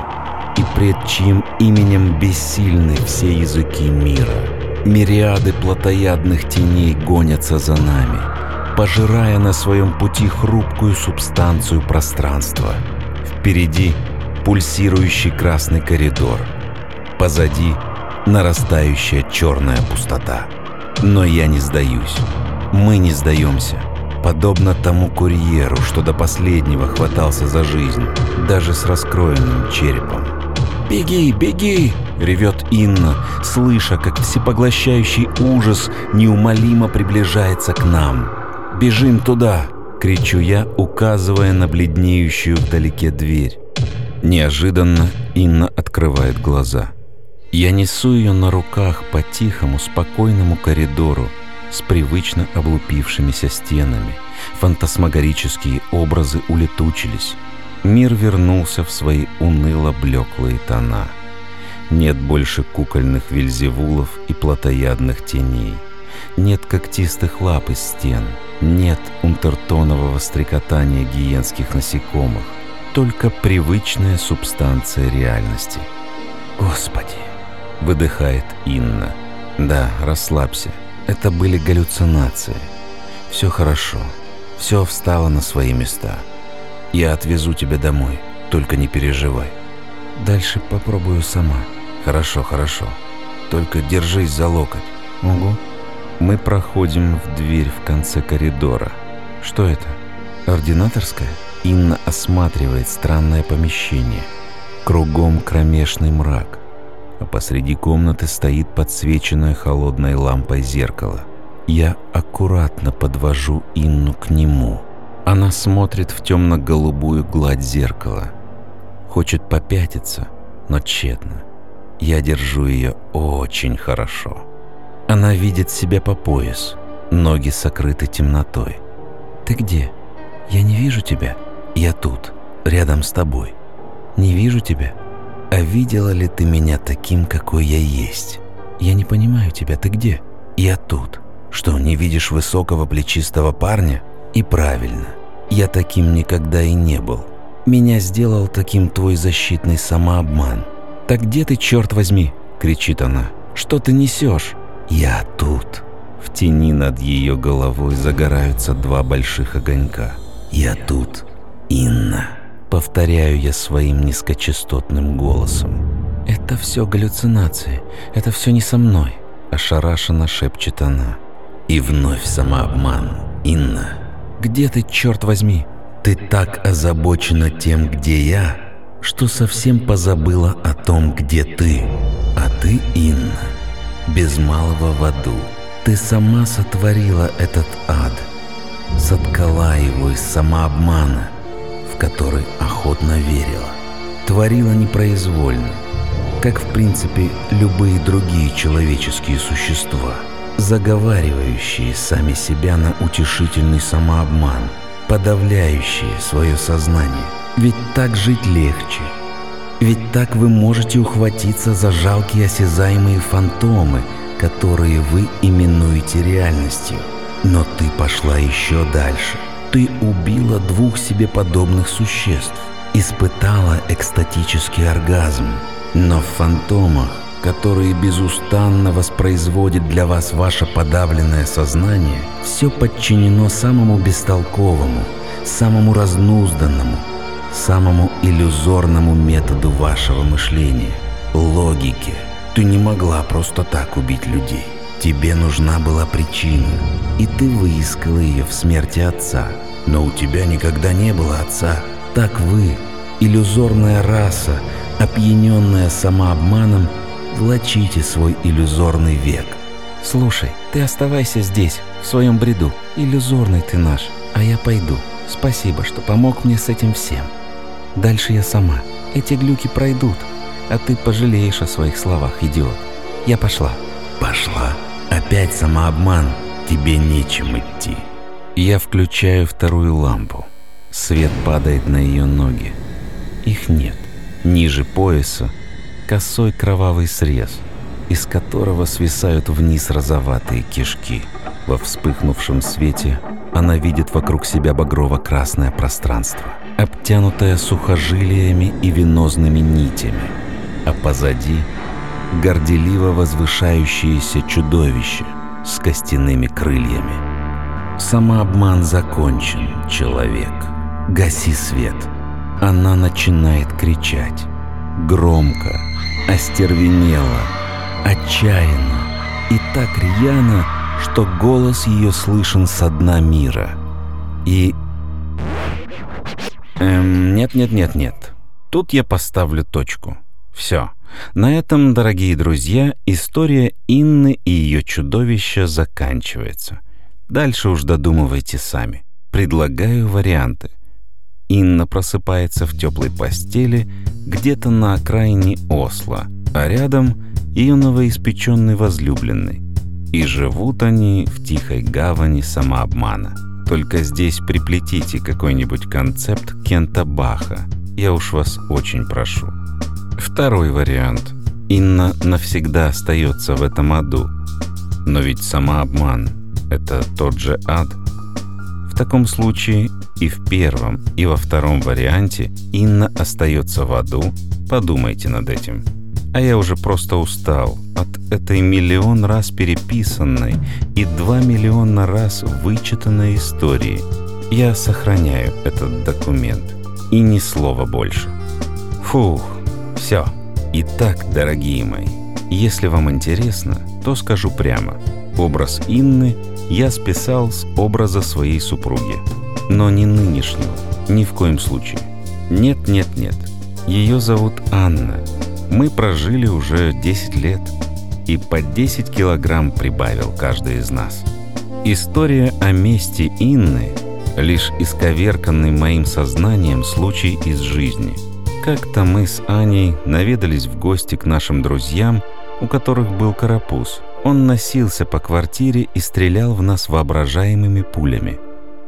и пред чьим именем бессильны все языки мира. Мириады плотоядных теней гонятся за нами, пожирая на своем пути хрупкую субстанцию пространства. Впереди пульсирующий красный коридор — Позади нарастающая черная пустота. Но я не сдаюсь. Мы не сдаемся. Подобно тому курьеру, что до последнего хватался за жизнь, даже с раскроенным черепом. «Беги, беги!» — ревет Инна, слыша, как всепоглощающий ужас неумолимо приближается к нам. «Бежим туда!» — кричу я, указывая на бледнеющую вдалеке дверь. Неожиданно Инна открывает глаза — я несу ее на руках по тихому, спокойному коридору с привычно облупившимися стенами. Фантасмагорические образы улетучились. Мир вернулся в свои уныло-блеклые тона. Нет больше кукольных вельзевулов и плотоядных теней. Нет когтистых лап из стен. Нет унтертонового стрекотания гиенских насекомых. Только привычная субстанция реальности. Господи! Выдыхает Инна. Да, расслабься. Это были галлюцинации. Все хорошо. Все встало на свои места. Я отвезу тебя домой. Только не переживай. Дальше попробую сама. Хорошо, хорошо. Только держись за локоть. Угу. Мы проходим в дверь в конце коридора. Что это? Ординаторская? Инна осматривает странное помещение. Кругом кромешный мрак а посреди комнаты стоит подсвеченное холодной лампой зеркало. Я аккуратно подвожу Инну к нему. Она смотрит в темно-голубую гладь зеркала. Хочет попятиться, но тщетно. Я держу ее очень хорошо. Она видит себя по пояс, ноги сокрыты темнотой. «Ты где? Я не вижу тебя. Я тут, рядом с тобой. Не вижу тебя. А видела ли ты меня таким, какой я есть? Я не понимаю тебя, ты где? Я тут. Что, не видишь высокого плечистого парня? И правильно. Я таким никогда и не был. Меня сделал таким твой защитный самообман. Так где ты, черт возьми? кричит она. Что ты несешь? Я тут. В тени над ее головой загораются два больших огонька. «Я тут, Инна», — повторяю я своим низкочастотным голосом. «Это все галлюцинации, это все не со мной», — ошарашенно шепчет она. И вновь самообман. «Инна, где ты, черт возьми? Ты так озабочена тем, где я, что совсем позабыла о том, где ты. А ты, Инна, без малого в аду. Ты сама сотворила этот ад, соткала его из самообмана, который охотно верила. Творила непроизвольно, как в принципе любые другие человеческие существа, заговаривающие сами себя на утешительный самообман, подавляющие свое сознание. Ведь так жить легче. Ведь так вы можете ухватиться за жалкие осязаемые фантомы – которые вы именуете реальностью. Но ты пошла еще дальше. Ты убила двух себе подобных существ, испытала экстатический оргазм. Но в фантомах, которые безустанно воспроизводит для вас ваше подавленное сознание, все подчинено самому бестолковому, самому разнузданному, самому иллюзорному методу вашего мышления – логике – ты не могла просто так убить людей. Тебе нужна была причина, и ты выискала ее в смерти отца. Но у тебя никогда не было отца. Так вы, иллюзорная раса, опьяненная самообманом, влачите свой иллюзорный век. Слушай, ты оставайся здесь, в своем бреду. Иллюзорный ты наш, а я пойду. Спасибо, что помог мне с этим всем. Дальше я сама. Эти глюки пройдут, а ты пожалеешь о своих словах, идиот. Я пошла. Пошла. Опять самообман. Тебе нечем идти. Я включаю вторую лампу. Свет падает на ее ноги. Их нет. Ниже пояса косой кровавый срез, из которого свисают вниз розоватые кишки. Во вспыхнувшем свете она видит вокруг себя багрово-красное пространство, обтянутое сухожилиями и венозными нитями – а позади горделиво возвышающееся чудовище с костяными крыльями. Самообман закончен, человек. Гаси свет. Она начинает кричать. Громко, остервенело, отчаянно и так рьяно, что голос ее слышен со дна мира. И... Эм, нет-нет-нет-нет. Тут я поставлю точку. Все. На этом, дорогие друзья, история Инны и ее чудовища заканчивается. Дальше уж додумывайте сами. Предлагаю варианты. Инна просыпается в теплой постели где-то на окраине Осло, а рядом ее новоиспеченный возлюбленный. И живут они в тихой гавани самообмана. Только здесь приплетите какой-нибудь концепт Кента Баха. Я уж вас очень прошу. Второй вариант. Инна навсегда остается в этом аду. Но ведь самообман — это тот же ад. В таком случае и в первом, и во втором варианте Инна остается в аду. Подумайте над этим. А я уже просто устал от этой миллион раз переписанной и два миллиона раз вычитанной истории. Я сохраняю этот документ. И ни слова больше. Фух. Все. Итак, дорогие мои, если вам интересно, то скажу прямо. Образ Инны я списал с образа своей супруги. Но не нынешнего, ни в коем случае. Нет, нет, нет. Ее зовут Анна. Мы прожили уже 10 лет. И по 10 килограмм прибавил каждый из нас. История о месте Инны — лишь исковерканный моим сознанием случай из жизни — как-то мы с Аней наведались в гости к нашим друзьям, у которых был карапуз. Он носился по квартире и стрелял в нас воображаемыми пулями.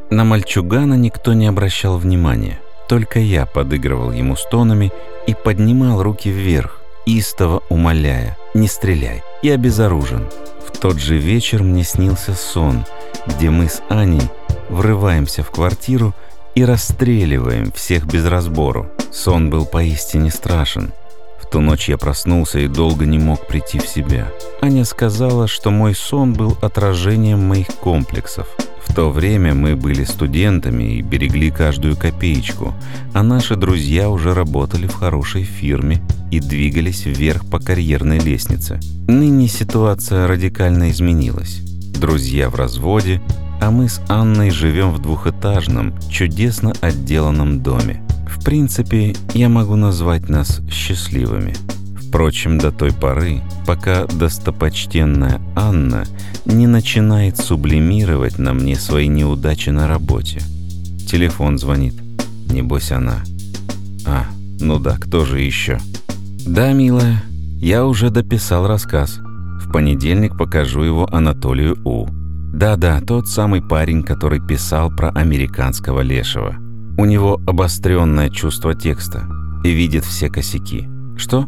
На мальчугана никто не обращал внимания. Только я подыгрывал ему стонами и поднимал руки вверх, истово умоляя «Не стреляй, я безоружен». В тот же вечер мне снился сон, где мы с Аней врываемся в квартиру и расстреливаем всех без разбору. Сон был поистине страшен. Ту ночь я проснулся и долго не мог прийти в себя. Аня сказала, что мой сон был отражением моих комплексов. В то время мы были студентами и берегли каждую копеечку, а наши друзья уже работали в хорошей фирме и двигались вверх по карьерной лестнице. Ныне ситуация радикально изменилась. Друзья в разводе, а мы с Анной живем в двухэтажном, чудесно отделанном доме. Принципе, я могу назвать нас счастливыми. Впрочем, до той поры, пока достопочтенная Анна не начинает сублимировать на мне свои неудачи на работе. Телефон звонит. Небось она. А, ну да, кто же еще? Да, милая, я уже дописал рассказ. В понедельник покажу его Анатолию У. Да-да, тот самый парень, который писал про американского лешего. У него обостренное чувство текста и видит все косяки. Что?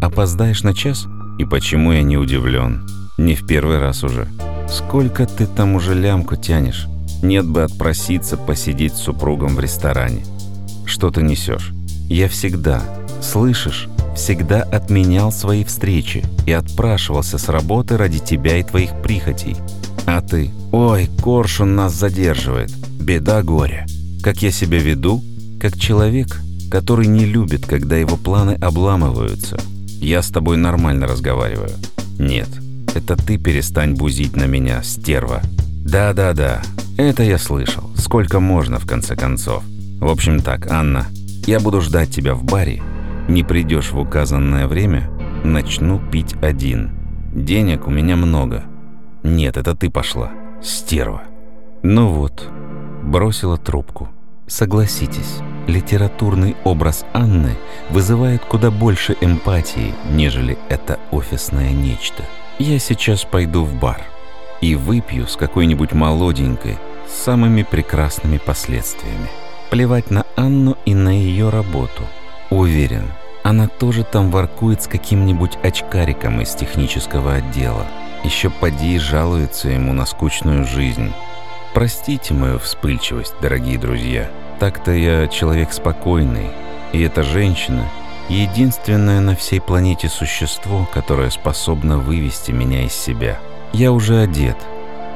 Опоздаешь на час? И почему я не удивлен? Не в первый раз уже. Сколько ты там уже лямку тянешь? Нет бы отпроситься посидеть с супругом в ресторане. Что ты несешь? Я всегда, слышишь, всегда отменял свои встречи и отпрашивался с работы ради тебя и твоих прихотей. А ты, ой, коршун нас задерживает, беда горе. Как я себя веду? Как человек, который не любит, когда его планы обламываются. Я с тобой нормально разговариваю. Нет, это ты перестань бузить на меня, стерва. Да-да-да, это я слышал. Сколько можно, в конце концов. В общем так, Анна, я буду ждать тебя в баре. Не придешь в указанное время, начну пить один. Денег у меня много. Нет, это ты пошла, стерва. Ну вот, бросила трубку. Согласитесь, литературный образ Анны вызывает куда больше эмпатии, нежели это офисное нечто. Я сейчас пойду в бар и выпью с какой-нибудь молоденькой с самыми прекрасными последствиями. Плевать на Анну и на ее работу. Уверен, она тоже там воркует с каким-нибудь очкариком из технического отдела. Еще поди жалуется ему на скучную жизнь. Простите мою вспыльчивость, дорогие друзья. Так-то я человек спокойный, и эта женщина — единственное на всей планете существо, которое способно вывести меня из себя. Я уже одет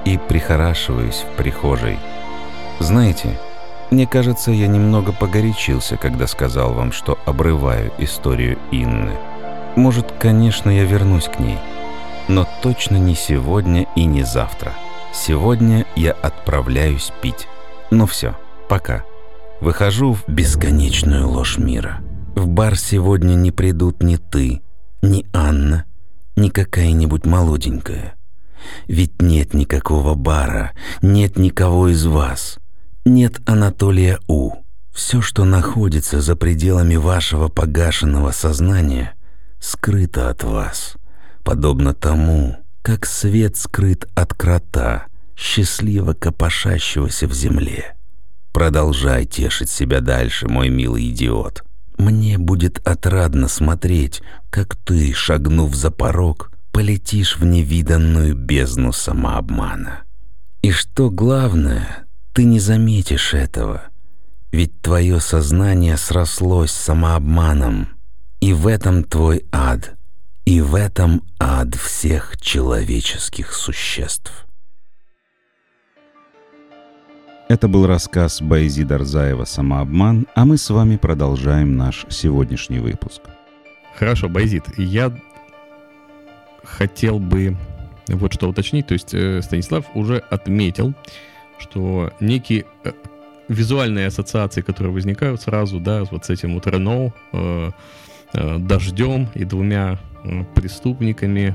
и прихорашиваюсь в прихожей. Знаете, мне кажется, я немного погорячился, когда сказал вам, что обрываю историю Инны. Может, конечно, я вернусь к ней, но точно не сегодня и не завтра. Сегодня я отправляюсь пить. Ну все, пока. Выхожу в бесконечную ложь мира. В бар сегодня не придут ни ты, ни Анна, ни какая-нибудь молоденькая. Ведь нет никакого бара, нет никого из вас, нет Анатолия У. Все, что находится за пределами вашего погашенного сознания, скрыто от вас, подобно тому, как свет скрыт от крота, счастливо копошащегося в земле. Продолжай тешить себя дальше, мой милый идиот. Мне будет отрадно смотреть, как ты, шагнув за порог, полетишь в невиданную бездну самообмана. И что главное, ты не заметишь этого, ведь твое сознание срослось с самообманом, и в этом твой ад, и в этом ад всех человеческих существ. Это был рассказ Байзи Дарзаева «Самообман», а мы с вами продолжаем наш сегодняшний выпуск. Хорошо, Байзит, я хотел бы вот что уточнить. То есть э, Станислав уже отметил, что некие э, визуальные ассоциации, которые возникают сразу, да, вот с этим вот Рено, э, дождем и двумя преступниками,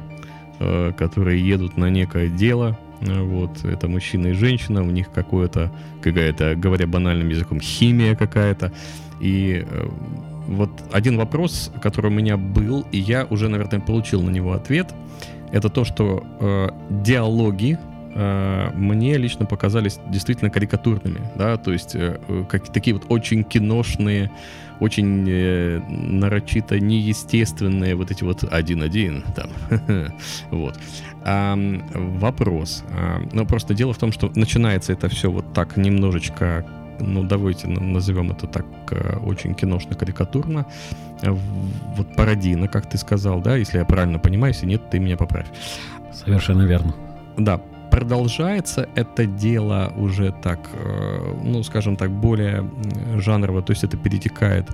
э, которые едут на некое дело, вот, это мужчина и женщина, у них какое-то, какая-то, говоря банальным языком, химия какая-то. И э, вот один вопрос, который у меня был, и я уже, наверное, получил на него ответ, это то, что э, диалоги э, мне лично показались действительно карикатурными, да, то есть э, как, такие вот очень киношные, очень э, нарочито неестественные вот эти вот один-один там, (laughs) вот. А, вопрос. А, ну, просто дело в том, что начинается это все вот так немножечко ну давайте назовем это так э, очень киношно-карикатурно, вот пародийно, как ты сказал, да, если я правильно понимаю, если нет, ты меня поправь. Совершенно верно. Да, продолжается это дело уже так, ну, скажем так, более жанрово, то есть это перетекает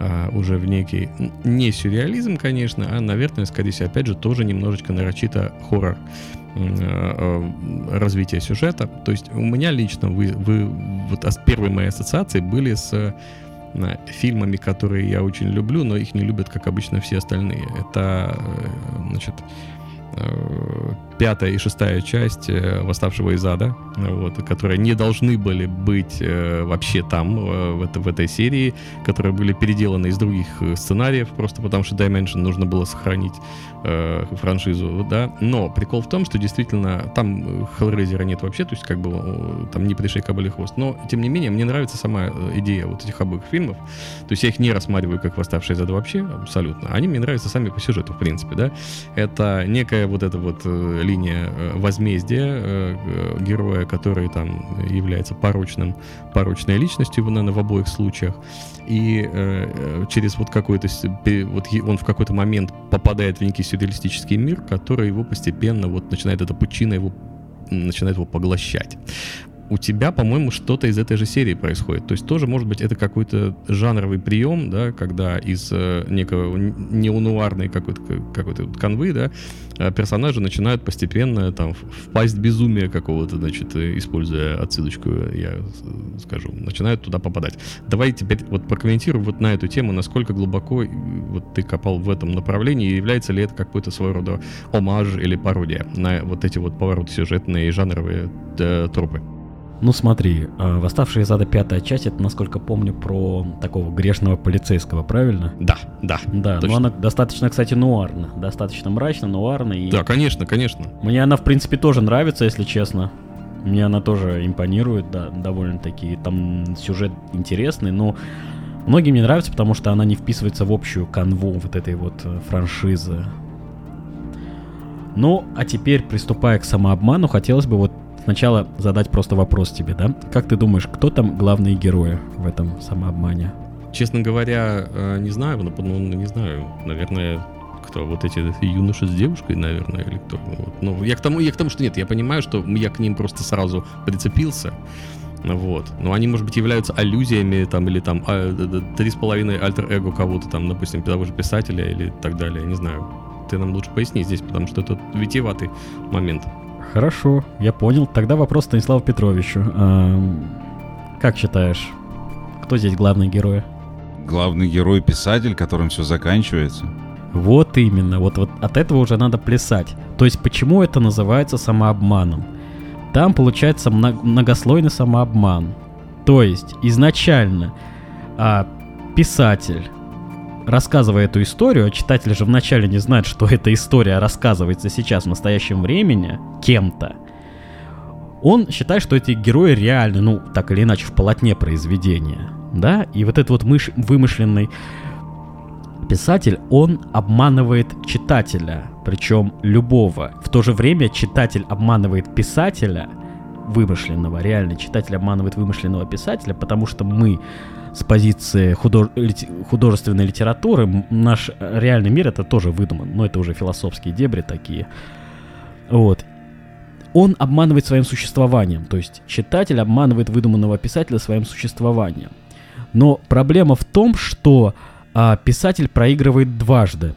а, уже в некий, не сюрреализм, конечно, а, наверное, скорее всего, опять же, тоже немножечко нарочито хоррор а, развития сюжета. То есть у меня лично вы, вы вот первые мои ассоциации были с фильмами, которые я очень люблю, но их не любят, как обычно, все остальные. Это, э, значит, Э, пятая и шестая часть э, «Восставшего из ада», вот, которые не должны были быть э, вообще там, в, это, в этой серии, которые были переделаны из других сценариев, просто потому что Dimension нужно было сохранить э, франшизу, да. Но прикол в том, что действительно там Hellraiser нет вообще, то есть как бы там не пришей кобыли хвост. Но, тем не менее, мне нравится сама идея вот этих обоих фильмов. То есть я их не рассматриваю как «Восставшие ада» вообще, абсолютно. Они мне нравятся сами по сюжету, в принципе, да. Это некая вот эта вот э, линия э, возмездия э, героя, который там является порочным, порочной личностью, наверное, в обоих случаях. И э, через вот какой-то... Вот он в какой-то момент попадает в некий сюрреалистический мир, который его постепенно вот начинает, эта пучина его начинает его поглощать у тебя, по-моему, что-то из этой же серии происходит. То есть тоже, может быть, это какой-то жанровый прием, да, когда из э, некого неонуарной какой-то какой канвы, да, э, персонажи начинают постепенно там впасть в безумие какого-то, значит, э, используя отсылочку, я скажу, начинают туда попадать. Давай теперь вот прокомментируй вот на эту тему, насколько глубоко вот ты копал в этом направлении, и является ли это какой-то своего рода омаж или пародия на вот эти вот повороты сюжетные и жанровые э, тропы. Ну смотри, а, «Восставшие из ада» пятая часть, это, насколько помню, про такого грешного полицейского, правильно? Да, да. Да, точно. но она достаточно, кстати, нуарна, достаточно мрачно, нуарно. И... Да, конечно, конечно. Мне она, в принципе, тоже нравится, если честно. Мне она тоже импонирует, да, довольно-таки. Там сюжет интересный, но многим не нравится, потому что она не вписывается в общую канву вот этой вот э, франшизы. Ну, а теперь, приступая к самообману, хотелось бы вот сначала задать просто вопрос тебе, да? Как ты думаешь, кто там главные герои в этом самообмане? Честно говоря, э, не знаю, ну, ну, не знаю, наверное, кто вот эти юноши с девушкой, наверное, или кто. Вот. Ну, я к тому, я к тому, что нет, я понимаю, что я к ним просто сразу прицепился. Вот. Но они, может быть, являются аллюзиями там, или там а, три с половиной альтер-эго кого-то там, допустим, того же писателя или так далее. Не знаю. Ты нам лучше поясни здесь, потому что это витиеватый момент. Хорошо, я понял. Тогда вопрос Станиславу Петровичу. Эм, как считаешь, кто здесь главный герой? Главный герой писатель, которым все заканчивается. Вот именно, вот, вот от этого уже надо плясать. То есть почему это называется самообманом? Там получается многослойный самообман. То есть изначально а, писатель рассказывая эту историю, а читатель же вначале не знает, что эта история рассказывается сейчас в настоящем времени кем-то, он считает, что эти герои реальны, ну, так или иначе, в полотне произведения, да, и вот этот вот мыш- вымышленный писатель, он обманывает читателя, причем любого. В то же время читатель обманывает писателя, вымышленного, реальный читатель обманывает вымышленного писателя, потому что мы с позиции худож... художественной литературы, наш реальный мир это тоже выдуман, но это уже философские дебри такие. Вот. Он обманывает своим существованием, то есть читатель обманывает выдуманного писателя своим существованием. Но проблема в том, что а, писатель проигрывает дважды.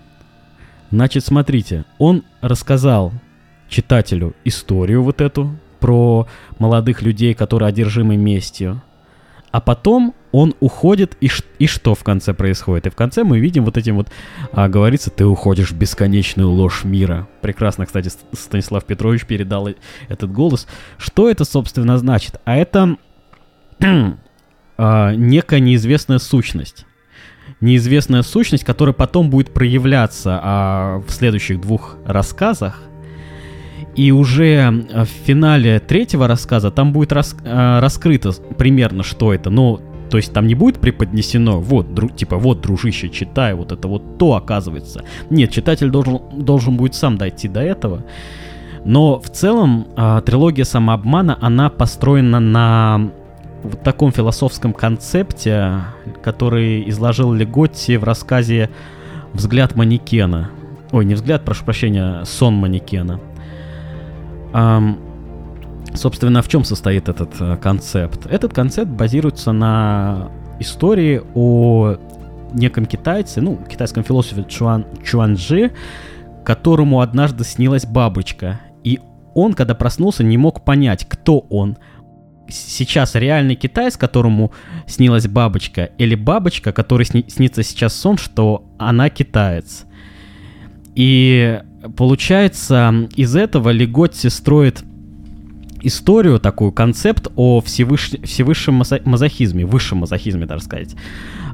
Значит, смотрите, он рассказал читателю историю вот эту про молодых людей, которые одержимы местью. А потом он уходит, и, и что в конце происходит? И в конце мы видим вот этим вот, а, говорится, ты уходишь в бесконечную ложь мира. Прекрасно, кстати, Станислав Петрович передал этот голос. Что это, собственно, значит? А это (clears throat) а, некая неизвестная сущность. Неизвестная сущность, которая потом будет проявляться а, в следующих двух рассказах. И уже в финале третьего рассказа там будет рас, э, раскрыто примерно, что это. Но то есть там не будет преподнесено, вот, дру, типа, вот, дружище, читай, вот это вот то оказывается. Нет, читатель должен, должен будет сам дойти до этого. Но в целом э, трилогия самообмана, она построена на в таком философском концепте, который изложил Леготти в рассказе «Взгляд манекена». Ой, не взгляд, прошу прощения, сон манекена. Собственно, в чем состоит этот uh, концепт? Этот концепт базируется на истории о неком китайце, ну, китайском философе Чуан, Чуанжи, которому однажды снилась бабочка. И он, когда проснулся, не мог понять, кто он. Сейчас реальный китаец, которому снилась бабочка, или бабочка, которой сни- снится сейчас сон, что она китаец. И получается, из этого Леготти строит историю, такую концепт о всевыш... всевысшем мазохизме, высшем мазохизме, даже сказать.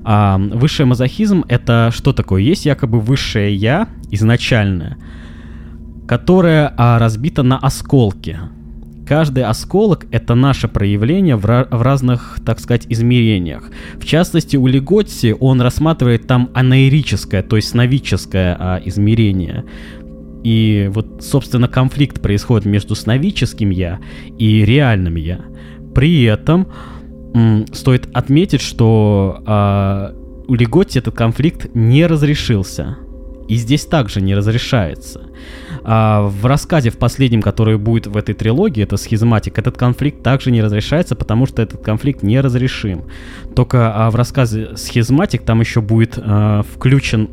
А, высший мазохизм — это что такое? Есть якобы высшее «я» изначальное, которое а, разбито на осколки. Каждый осколок — это наше проявление в, в разных, так сказать, измерениях. В частности, у Леготти он рассматривает там анаэрическое, то есть сновидческое а, измерение. И вот, собственно, конфликт происходит между сновидческим «я» и реальным «я». При этом стоит отметить, что а, у Леготти этот конфликт не разрешился. И здесь также не разрешается. А в рассказе в последнем, который будет в этой трилогии, это схизматик, этот конфликт также не разрешается, потому что этот конфликт неразрешим. Только а, в рассказе схизматик там еще будет а, включен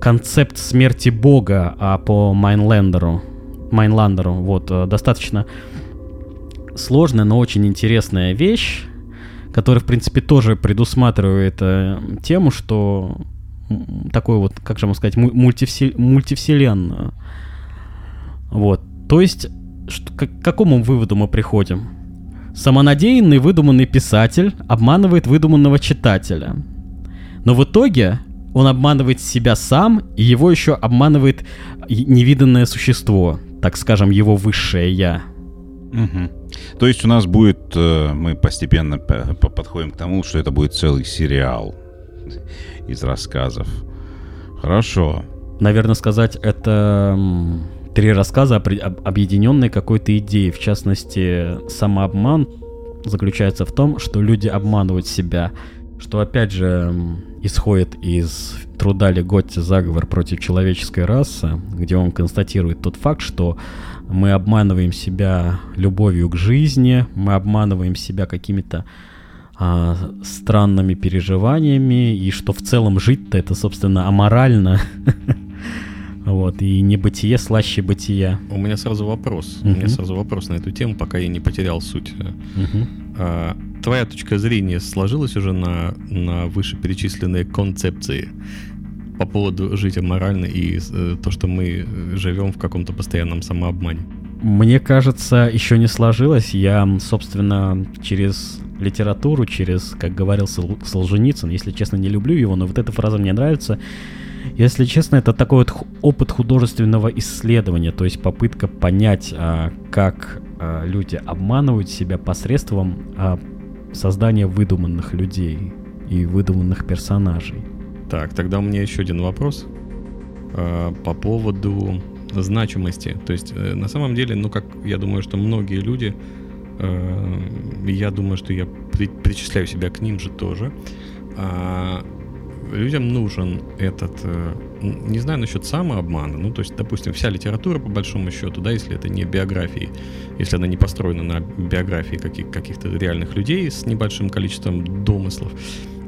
концепт смерти бога а, по Майнлендеру. Майнландеру. Вот, а, достаточно сложная, но очень интересная вещь, которая, в принципе, тоже предусматривает а, тему, что такой вот, как же можно сказать, мультивсел... мультивселенную. Вот. То есть, что, к какому выводу мы приходим? Самонадеянный выдуманный писатель обманывает выдуманного читателя. Но в итоге он обманывает себя сам, и его еще обманывает невиданное существо, так скажем, его высшее я. Угу. То есть у нас будет, э, мы постепенно подходим к тому, что это будет целый сериал из рассказов. Хорошо. Наверное, сказать, это три рассказа, объединенные какой-то идеей. В частности, самообман заключается в том, что люди обманывают себя, что, опять же, исходит из труда Леготти «Заговор против человеческой расы», где он констатирует тот факт, что мы обманываем себя любовью к жизни, мы обманываем себя какими-то а, странными переживаниями, и что в целом жить-то это, собственно, аморально. (laughs) Вот, и не бытие слаще бытия. У меня сразу вопрос. Uh-huh. У меня сразу вопрос на эту тему, пока я не потерял суть. Uh-huh. А, твоя точка зрения сложилась уже на, на вышеперечисленные концепции по поводу жить аморально и э, то, что мы живем в каком-то постоянном самообмане? Мне кажется, еще не сложилось. Я, собственно, через литературу, через, как говорил Солженицын, если честно, не люблю его, но вот эта фраза мне нравится. Если честно, это такой вот опыт художественного исследования, то есть попытка понять, а, как а, люди обманывают себя посредством а, создания выдуманных людей и выдуманных персонажей. Так, тогда у меня еще один вопрос по поводу значимости. То есть, э, на самом деле, ну, как я думаю, что многие люди Э, я думаю, что я причисляю себя к ним же тоже. Людям нужен этот, э, не знаю насчет самообмана, ну, то есть, допустим, вся литература, по большому счету, да, если это не биографии, если она не построена на биографии каких- каких-то реальных людей с небольшим количеством домыслов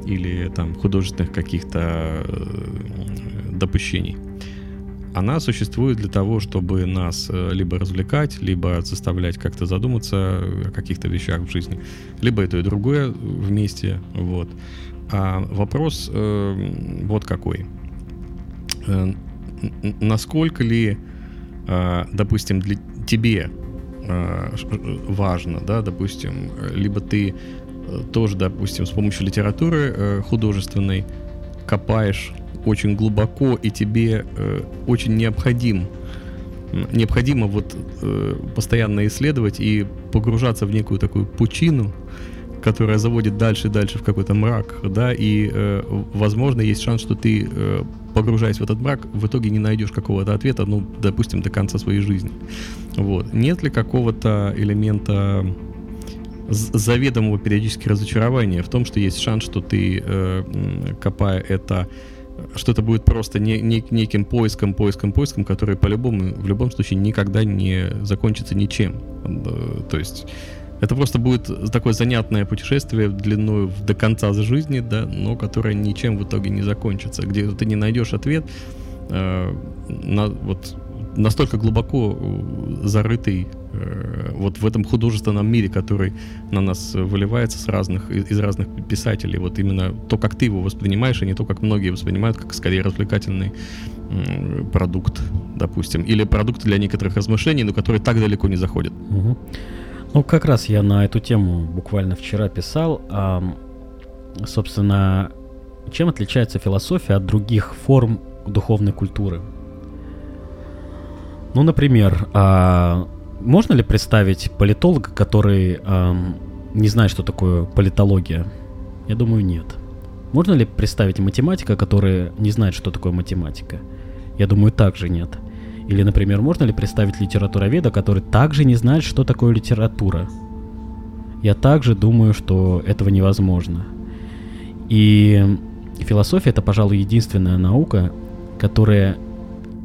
или там художественных каких-то э, допущений – она существует для того, чтобы нас э, либо развлекать, либо заставлять как-то задуматься о каких-то вещах в жизни, либо это и другое вместе. Вот. А вопрос э, вот какой. Э, насколько ли, э, допустим, для тебе э, важно, да, допустим, либо ты э, тоже, допустим, с помощью литературы э, художественной копаешь очень глубоко, и тебе э, очень необходим необходимо вот э, постоянно исследовать и погружаться в некую такую пучину, которая заводит дальше и дальше в какой-то мрак, да, и, э, возможно, есть шанс, что ты, э, погружаясь в этот мрак, в итоге не найдешь какого-то ответа, ну, допустим, до конца своей жизни. Вот. Нет ли какого-то элемента заведомого периодически разочарования в том, что есть шанс, что ты, э, копая это, что это будет просто не, не, неким поиском, поиском, поиском, который по-любому, в любом случае никогда не закончится ничем. Э, то есть это просто будет такое занятное путешествие длиной до конца жизни, да, но которое ничем в итоге не закончится, где ты не найдешь ответ э, на вот настолько глубоко э, зарытый э, вот в этом художественном мире, который на нас выливается с разных, из разных писателей. Вот именно то, как ты его воспринимаешь, а не то, как многие воспринимают, как скорее развлекательный э, продукт, допустим. Или продукт для некоторых размышлений, но который так далеко не заходит. Угу. Ну, как раз я на эту тему буквально вчера писал. А, собственно, чем отличается философия от других форм духовной культуры? Ну, например, а, можно ли представить политолога, который а, не знает, что такое политология? Я думаю, нет. Можно ли представить математика, который не знает, что такое математика? Я думаю, также нет. Или, например, можно ли представить литературоведа, который также не знает, что такое литература? Я также думаю, что этого невозможно. И философия это, пожалуй, единственная наука, которая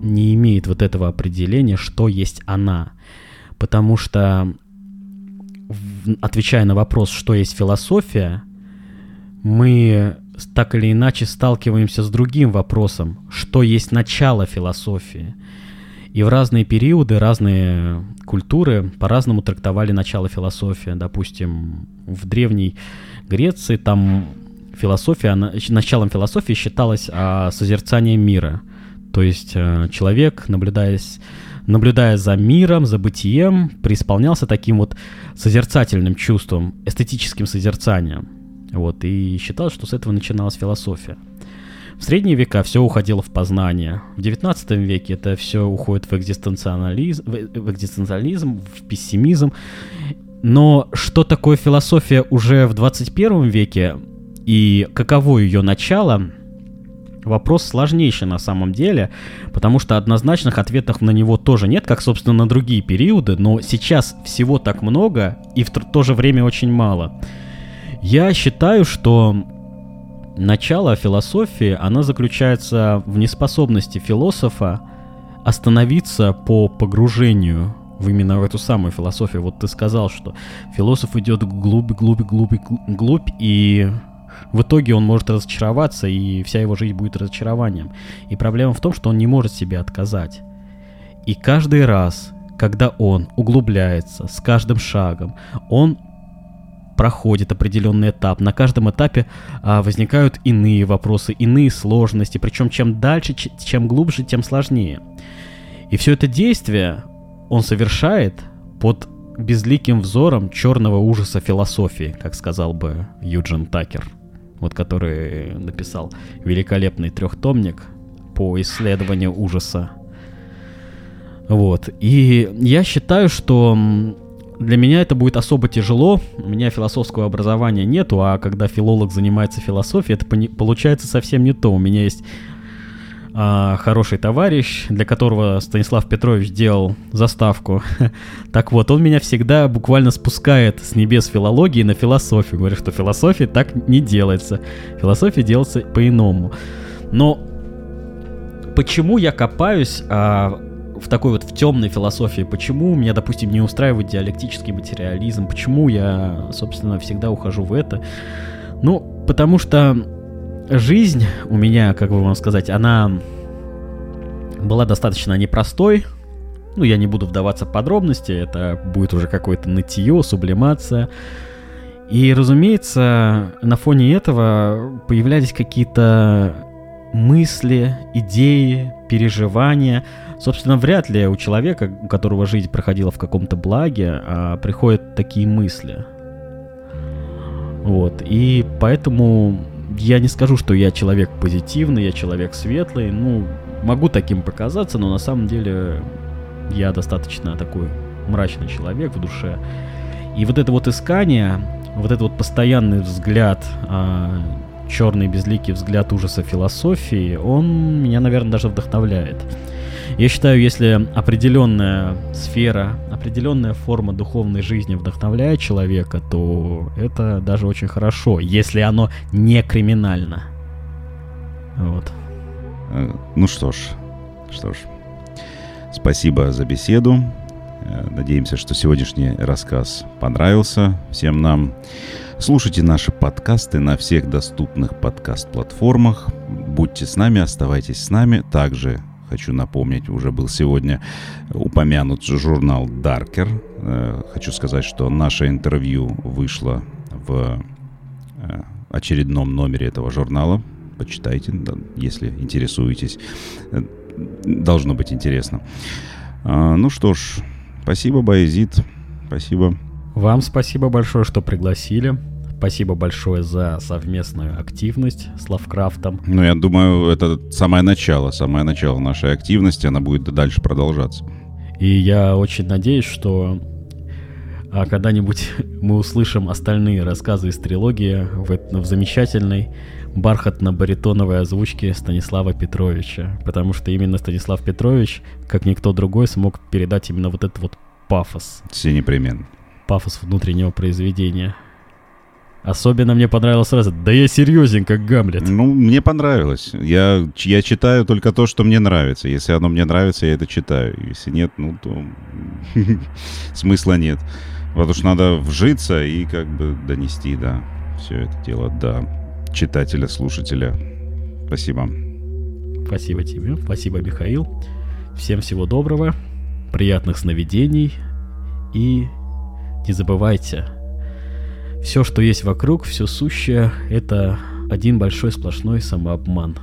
не имеет вот этого определения, что есть она. Потому что, отвечая на вопрос, что есть философия, мы так или иначе сталкиваемся с другим вопросом, что есть начало философии. И в разные периоды разные культуры по-разному трактовали начало философии. Допустим, в Древней Греции там философия, началом философии считалось а, созерцание мира – то есть э, человек, наблюдаясь, наблюдая за миром, за бытием, преисполнялся таким вот созерцательным чувством, эстетическим созерцанием. Вот, и считал, что с этого начиналась философия. В средние века все уходило в познание. В 19 веке это все уходит в экзистенциализм, в экзистенциализм, в пессимизм. Но что такое философия уже в 21 веке и каково ее начало – Вопрос сложнейший на самом деле, потому что однозначных ответов на него тоже нет, как, собственно, на другие периоды, но сейчас всего так много и в то же время очень мало. Я считаю, что начало философии, она заключается в неспособности философа остановиться по погружению в именно в эту самую философию. Вот ты сказал, что философ идет глубь, глубь, глубь, глубь, и в итоге он может разочароваться, и вся его жизнь будет разочарованием. И проблема в том, что он не может себе отказать. И каждый раз, когда он углубляется с каждым шагом, он проходит определенный этап. На каждом этапе а, возникают иные вопросы, иные сложности. Причем чем дальше, чем глубже, тем сложнее. И все это действие он совершает под безликим взором черного ужаса философии, как сказал бы Юджин Такер вот который написал великолепный трехтомник по исследованию ужаса. Вот. И я считаю, что для меня это будет особо тяжело. У меня философского образования нету, а когда филолог занимается философией, это получается совсем не то. У меня есть а, хороший товарищ, для которого Станислав Петрович делал заставку. (laughs) так вот, он меня всегда буквально спускает с небес филологии на философию. Говорит, что философия так не делается. Философия делается по-иному. Но почему я копаюсь а, в такой вот в темной философии, почему меня, допустим, не устраивает диалектический материализм, почему я, собственно, всегда ухожу в это? Ну, потому что жизнь у меня, как бы вам сказать, она была достаточно непростой. Ну, я не буду вдаваться в подробности, это будет уже какое-то нытье, сублимация. И, разумеется, на фоне этого появлялись какие-то мысли, идеи, переживания. Собственно, вряд ли у человека, у которого жизнь проходила в каком-то благе, а, приходят такие мысли. Вот. И поэтому я не скажу, что я человек позитивный, я человек светлый. Ну, могу таким показаться, но на самом деле я достаточно такой мрачный человек в душе. И вот это вот искание, вот этот вот постоянный взгляд а, черный безликий взгляд ужаса философии, он меня, наверное, даже вдохновляет. Я считаю, если определенная сфера, определенная форма духовной жизни вдохновляет человека, то это даже очень хорошо, если оно не криминально. Вот. Э, ну что ж, что ж. Спасибо за беседу. Э, надеемся, что сегодняшний рассказ понравился всем нам. Слушайте наши подкасты на всех доступных подкаст-платформах. Будьте с нами, оставайтесь с нами. Также хочу напомнить, уже был сегодня упомянут журнал Darker. Э, хочу сказать, что наше интервью вышло в э, очередном номере этого журнала. Почитайте, если интересуетесь. Должно быть интересно. Ну что ж, Спасибо, Баязид. Спасибо. Вам спасибо большое, что пригласили. Спасибо большое за совместную активность с Лавкрафтом. Ну, я думаю, это самое начало, самое начало нашей активности, она будет дальше продолжаться. И я очень надеюсь, что а когда-нибудь (laughs) мы услышим остальные рассказы из трилогии в, в замечательной бархатно-баритоновой озвучке Станислава Петровича. Потому что именно Станислав Петрович, как никто другой, смог передать именно вот этот вот пафос. Все непременно. Пафос внутреннего произведения. Особенно мне понравилось сразу. Да я серьезен, как Гамлет. Ну, мне понравилось. Я, я читаю только то, что мне нравится. Если оно мне нравится, я это читаю. Если нет, ну, то (laughs) смысла нет. Потому что надо вжиться и как бы донести, да, все это дело до читателя, слушателя. Спасибо. Спасибо тебе. Спасибо, Михаил. Всем всего доброго, приятных сновидений и не забывайте, все, что есть вокруг, все сущее, это один большой сплошной самообман.